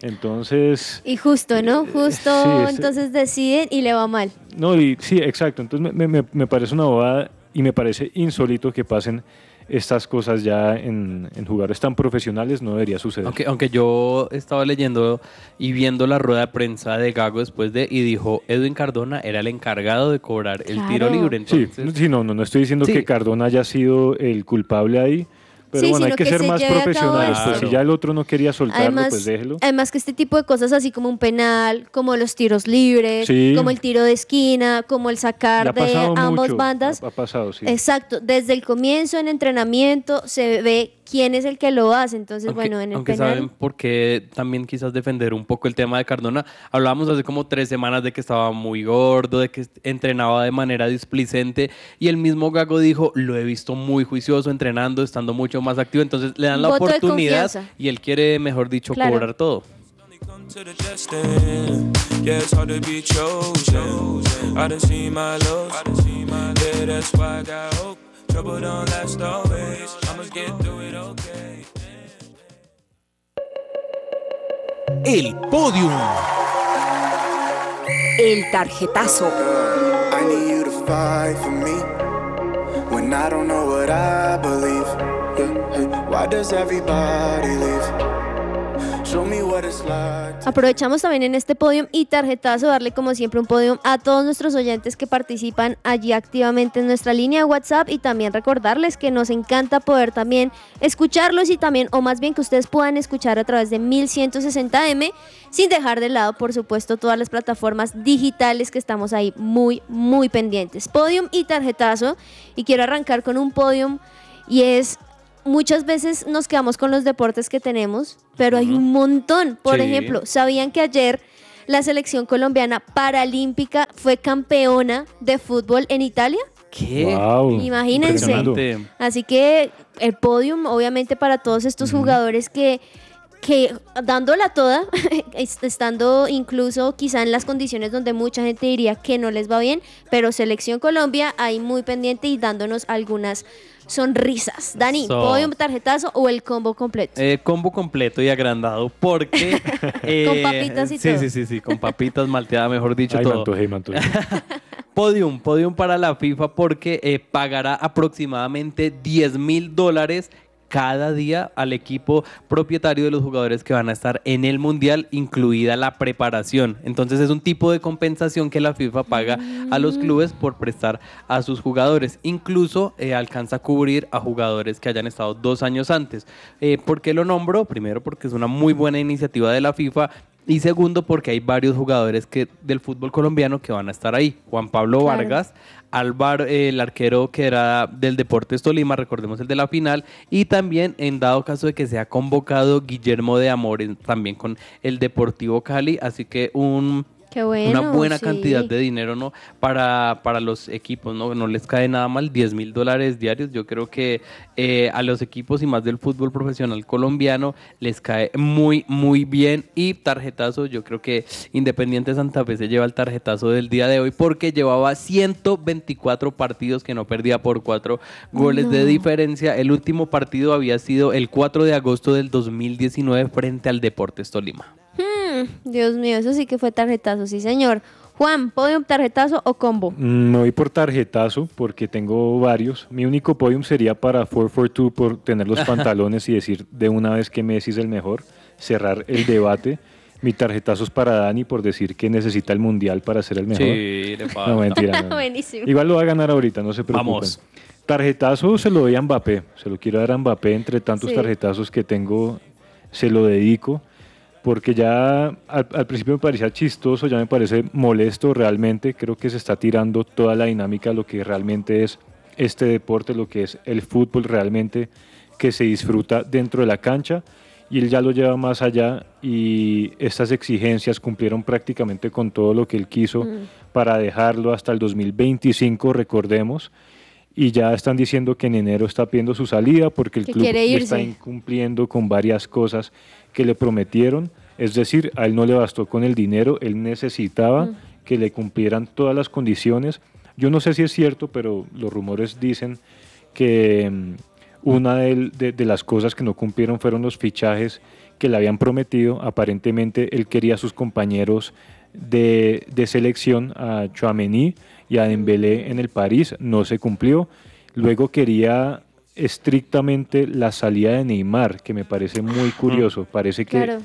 Entonces, Y justo, ¿no? Justo sí, es- entonces deciden y le va mal. no, y, sí, exacto. Entonces me, me- me parece una bobada y me parece insólito que pasen estas cosas ya en, en jugadores tan profesionales, no debería suceder. Aunque, aunque yo estaba leyendo y viendo la rueda de prensa de Gago después de y dijo Edwin Cardona era el encargado de cobrar el tiro libre. Sí, Entonces, sí, no, no, no estoy diciendo Sí. que Cardona haya sido el culpable ahí, pero Sí, bueno, hay que, que ser se más profesionales. Pues si ya el otro no quería soltarlo, Además, pues déjelo. además que este tipo de cosas así como un penal, como los tiros libres, Sí. como el tiro de esquina, como el sacar de ambas mucho, bandas. Ha, ha pasado, sí. Exacto, desde el comienzo en entrenamiento se ve quién es el que lo hace. Entonces, aunque, bueno, en el aunque penal. saben por qué también quizás defender un poco el tema de Cardona. Hablábamos hace como tres semanas de que estaba muy gordo, de que entrenaba de manera displicente y el mismo Gago dijo, lo he visto muy juicioso entrenando, estando mucho más activo, entonces le dan la Voto oportunidad y él quiere, mejor dicho, Claro. cobrar todo. to the destined. Yeah, it's hard to be chosen. I done seen my lows. Yeah, that's why I got hope. Trouble don't last always. I'ma get through it okay. El podium. El tarjetazo. I need you to fight for me when I don't know what I believe. Why does everybody leave? Aprovechamos también en este podium y tarjetazo darle como siempre un podium a todos nuestros oyentes que participan allí activamente en nuestra línea WhatsApp y también recordarles que nos encanta poder también escucharlos y también, o más bien que ustedes puedan escuchar a través de 1160M sin dejar de lado, por supuesto, todas las plataformas digitales que estamos ahí muy, muy pendientes. Podium y tarjetazo y quiero arrancar con un podium y es muchas veces nos quedamos con los deportes que tenemos, pero hay un montón. Por Sí. ejemplo, ¿sabían que ayer la selección colombiana paralímpica fue campeona de fútbol en Italia? ¿Qué? Wow, Imagínense. Así que el podium, obviamente, para todos estos jugadores que, que dándola toda, est- estando incluso quizá en las condiciones donde mucha gente diría que no les va bien, pero Selección Colombia ahí muy pendiente y dándonos algunas sonrisas. Dani, podium, tarjetazo o el combo completo. Eh, combo completo y agrandado porque... eh, Con papitas y sí, todo. Sí, sí, sí, con papitas malteadas, mejor dicho, Ay, todo. antojé, me antojé. Podium, podium para la FIFA porque eh, pagará aproximadamente 10 mil dólares cada día al equipo propietario de los jugadores que van a estar en el Mundial, incluida la preparación. Entonces es un tipo de compensación que la FIFA paga a los clubes por prestar a sus jugadores. Incluso eh, alcanza a cubrir a jugadores que hayan estado dos años antes. Eh, ¿Por qué lo nombro? Primero porque es una muy buena iniciativa de la FIFA y segundo, porque hay varios jugadores que, del fútbol colombiano que van a estar ahí. Juan Pablo Claro. Vargas, Álvaro, el arquero que era del Deportes Tolima, recordemos el de la final, y también en dado caso de que sea convocado Guillermo de Amores, también con el Deportivo Cali. Así que un Qué bueno. una buena sí. cantidad de dinero no para, para los equipos, ¿no? No les cae nada mal, 10 mil dólares diarios. Yo creo que eh, a los equipos y más del fútbol profesional colombiano les cae muy, muy bien. Y tarjetazo, yo creo que Independiente Santa Fe se lleva el tarjetazo del día de hoy porque llevaba 124 partidos que no perdía por cuatro goles de diferencia. El último partido había sido el 4 de agosto del 2019 frente al Deportes Tolima. Hmm, Dios mío, eso sí que fue tarjetazo, sí señor. Juan, ¿podium, tarjetazo o combo? Mm, Me voy por tarjetazo porque tengo varios. Mi único podium sería para 442 por tener los pantalones y decir de una vez que Messi es el mejor, cerrar el debate. Mi tarjetazo es para Dani por decir que necesita el mundial para ser el mejor. Sí, le falta. no, mentira. no, no. Buenísimo. Igual lo va a ganar ahorita, no se preocupen. Vamos. Tarjetazo se lo doy a Mbappé. Se lo quiero dar a Mbappé entre tantos Sí. tarjetazos que tengo. Se lo dedico. Porque ya al, al principio me parecía chistoso, ya me parece molesto realmente. Creo que se está tirando toda la dinámica de lo que realmente es este deporte, lo que es el fútbol realmente, que se disfruta dentro de la cancha. Y él ya lo lleva más allá y estas exigencias cumplieron prácticamente con todo lo que él quiso Mm. para dejarlo hasta el 2025, recordemos. Y ya están diciendo que en enero está pidiendo su salida porque el Que club está incumpliendo con varias cosas que le prometieron. Es decir, a él no le bastó con el dinero, él necesitaba Mm. que le cumplieran todas las condiciones. Yo no sé si es cierto, pero los rumores dicen que mm, una de, de- de las cosas que no cumplieron fueron los fichajes que le habían prometido. Aparentemente él quería a sus compañeros de, de selección, a Chouameni y a Dembélé en el París, no se cumplió. Luego quería estrictamente la salida de Neymar, que me parece muy curioso. Parece que Claro.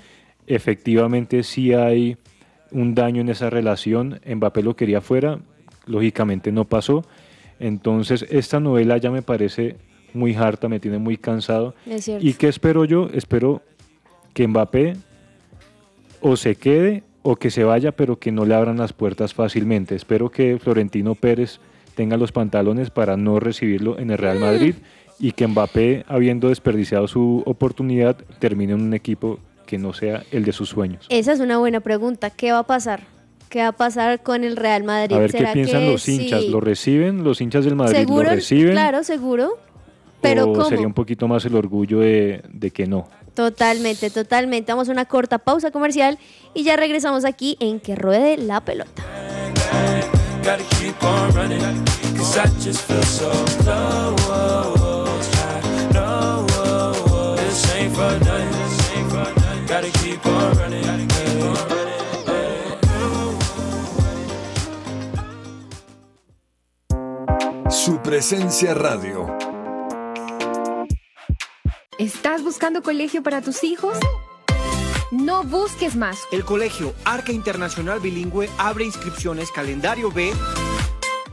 efectivamente sí hay un daño en esa relación. Mbappé lo quería fuera, lógicamente no pasó. Entonces esta novela ya me parece muy harta, me tiene muy cansado. ¿Y qué espero yo? Espero que Mbappé o se quede o que se vaya, pero que no le abran las puertas fácilmente. Espero que Florentino Pérez tenga los pantalones para no recibirlo en el Real Mm. Y que Mbappé, habiendo desperdiciado su oportunidad, termine en un equipo que no sea el de sus sueños. Esa es una buena pregunta. ¿Qué va a pasar? ¿Qué va a pasar con el Real Madrid? A ver qué ¿Será piensan que los hinchas. sí? ¿Lo reciben? ¿Los hinchas del Madrid ¿Seguro? lo reciben? Claro, seguro. Pero ¿O ¿cómo? sería un poquito más el orgullo de, de que no? Totalmente, totalmente. Vamos a una corta pausa comercial y ya regresamos aquí en Que Ruede la Pelota. Gotta keep on running, cause I just feel so low. Nothing. Gotta keep on running. Su presencia radio. ¿Estás buscando colegio para tus hijos? No busques más. El colegio Arca Internacional Bilingüe abre inscripciones calendario B.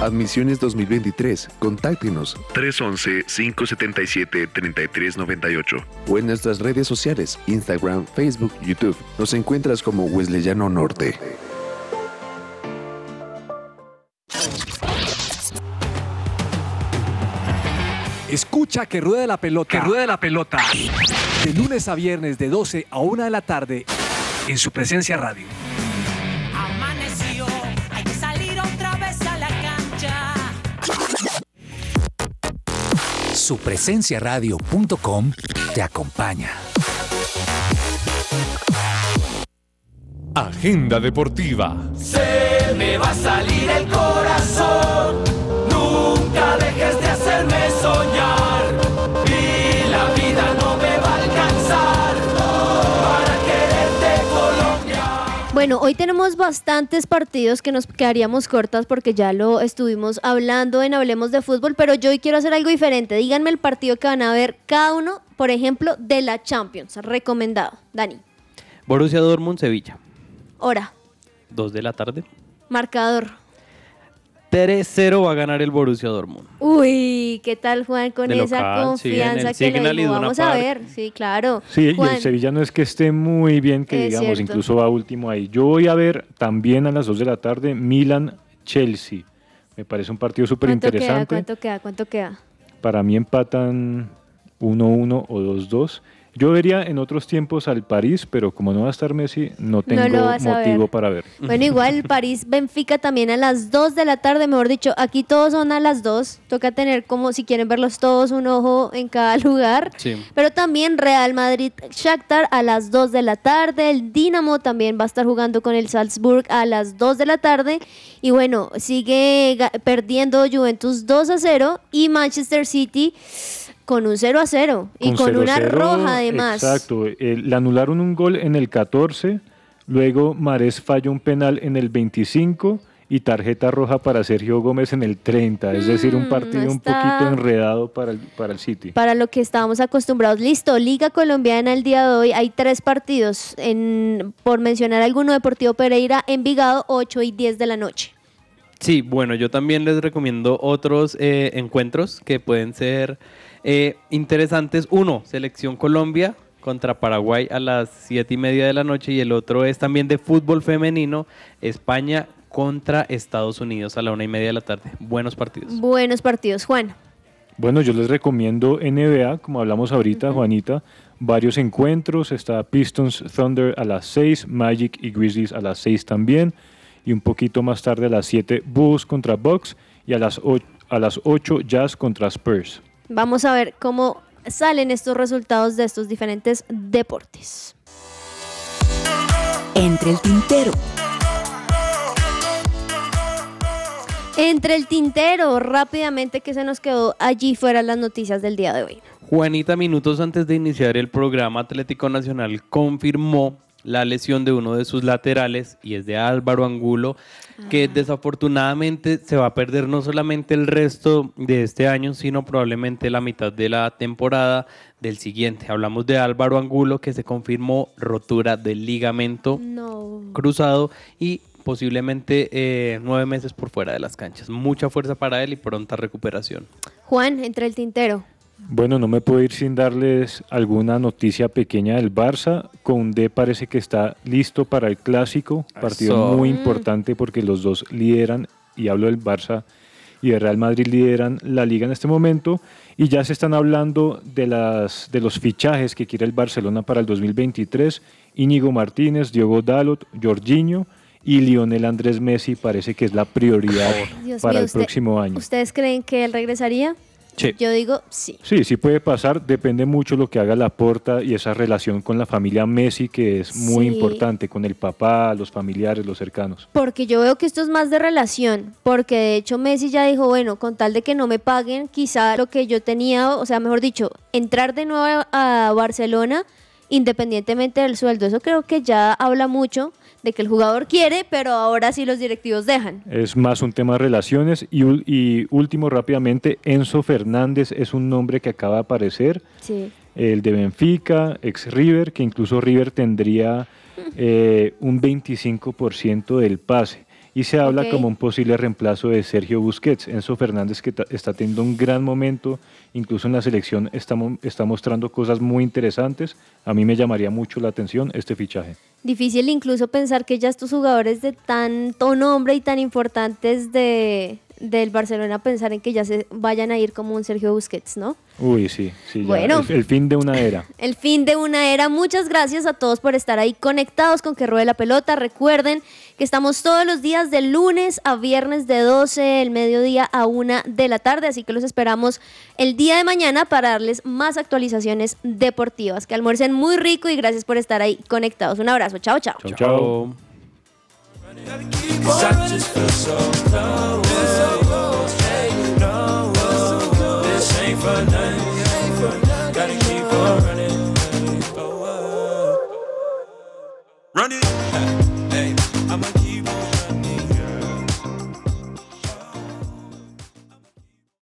Admisiones 2023. Contáctenos 311-577-3398 o en nuestras redes sociales, Instagram, Facebook, YouTube. Nos encuentras como Wesleyano Norte. Escucha que ruede la pelota. Que ruede la pelota. De lunes a viernes de 12 a 1 de la tarde en su presencia radio. Supresenciaradio.com te acompaña. Agenda deportiva. Se me va a salir el corazón. Bueno, hoy tenemos bastantes partidos que nos quedaríamos cortas porque ya lo estuvimos hablando en Hablemos de Fútbol, pero yo hoy quiero hacer algo diferente. Díganme el partido que van a ver cada uno, por ejemplo, de la Champions, recomendado. Dani, Borussia Dortmund, Sevilla. hora, 2 de la tarde. marcador. 3-0 va a ganar el Borussia Dortmund. Uy, ¿qué tal Juan con De esa local, sí, confianza el que le? Iduna Vamos a ver, sí, claro. Sí, y el Sevilla no es que esté muy bien, que Es digamos, cierto. incluso va último ahí. Yo voy a ver también a las 2 de la tarde Milan-Chelsea. Me parece un partido súper ¿Cuánto queda? interesante. ¿Cuánto queda? ¿Cuánto queda? Para mí empatan 1-1 o 2-2. Yo vería en otros tiempos al París, pero como no va a estar Messi, no tengo lo vas a motivo ver. para ver. Bueno, igual París-Benfica también a las 2 de la tarde, mejor dicho, aquí todos son a las 2. Toca tener como, si quieren verlos todos, un ojo en cada lugar. Sí. Pero también Real Madrid-Shakhtar a las 2 de la tarde. El Dinamo también va a estar jugando con el Salzburg a las 2 de la tarde. Y bueno, sigue ga- perdiendo Juventus 2 a 0 y Manchester City con un 0 a 0 y con una 0-0, roja además. Exacto. eh, le anularon un gol en el 14, luego Marés falló un penal en el 25 y tarjeta roja para Sergio Gómez en el 30. Es decir, un Mm, partido no un poquito enredado para el, para el City. para lo que estábamos acostumbrados. Listo, Liga Colombiana el día de hoy. Hay tres partidos, en, por mencionar alguno, Deportivo Pereira, Envigado, 8 y 10 de la noche. Sí, bueno, yo también les recomiendo otros eh, encuentros que pueden ser eh, interesantes. Uno, Selección Colombia contra Paraguay a las siete y media de la noche y el otro es también de fútbol femenino, España contra Estados Unidos a la una y media de la tarde. Buenos partidos. Buenos partidos, Juan. Bueno, yo les recomiendo NBA, como hablamos ahorita, Juanita, varios encuentros. Está Pistons Thunder a las 6, Magic y Grizzlies a las 6 también. Y un poquito más tarde a las 7, Bulls contra Bucks. Y a las 8, a las 8 Jazz contra Spurs. Vamos a ver cómo salen estos resultados de estos diferentes deportes. Entre el tintero. Entre el tintero, rápidamente que se nos quedó allí fuera las noticias del día de hoy. Juanita, minutos antes de iniciar el programa Atlético Nacional confirmó la lesión de uno de sus laterales y es de Álvaro Angulo, que desafortunadamente se va a perder no solamente el resto de este año, sino probablemente la mitad de la temporada del siguiente. Hablamos de Álvaro Angulo, que se confirmó rotura del ligamento No. cruzado y posiblemente eh, nueve meses por fuera de las canchas. Mucha fuerza para él y pronta recuperación. Juan, entre el tintero. Bueno, no me puedo ir sin darles alguna noticia pequeña del Barça. Conde parece que está listo para el clásico, partido Eso. muy Mm. importante porque los dos lideran, y hablo del Barça y de Real Madrid lideran la liga en este momento, y ya se están hablando de, las, de los fichajes que quiere el Barcelona para el 2023. Íñigo Martínez, Diogo Dalot, Jorginho y Lionel Andrés Messi parece que es la prioridad Dios para mío, el usted- próximo año. ¿Ustedes creen que él regresaría? Sí. Yo digo sí. Sí, sí puede pasar, depende mucho lo que haga la porta y esa relación con la familia Messi que es muy Sí. importante, con el papá, los familiares, los cercanos. Porque yo veo que esto es más de relación, porque de hecho Messi ya dijo, bueno, con tal de que no me paguen, quizá lo que yo tenía, o sea, mejor dicho, entrar de nuevo a Barcelona independientemente del sueldo, eso creo que ya habla mucho de que el jugador quiere, pero ahora sí los directivos dejan. Es más un tema de relaciones y, último rápidamente, Enzo Fernández es un nombre que acaba de aparecer, Sí. el de Benfica, ex River, que incluso River tendría eh, un 25% del pase. Y se habla como un posible reemplazo de Sergio Busquets. Enzo Fernández que está teniendo un gran momento, incluso en la selección está, mo- está mostrando cosas muy interesantes. A mí me llamaría mucho la atención este fichaje. Difícil incluso pensar que ya estos jugadores de tanto nombre y tan importantes de del Barcelona pensar en que ya se vayan a ir como un Sergio Busquets, ¿no? Uy, sí, sí. ya, Bueno. el, el fin de una era. El fin de una era. Muchas gracias a todos por estar ahí conectados con que ruede la pelota. Recuerden que estamos todos los días de lunes a viernes de 12 el mediodía a 1 de la tarde, así que los esperamos el día de mañana para darles más actualizaciones deportivas. Que almuercen muy rico y gracias por estar ahí conectados. Un abrazo. Chao, chao. Chao, chao. Cause I just feel so this ain't for nothing. Gotta keep on running. Run it. Hey, I'ma keep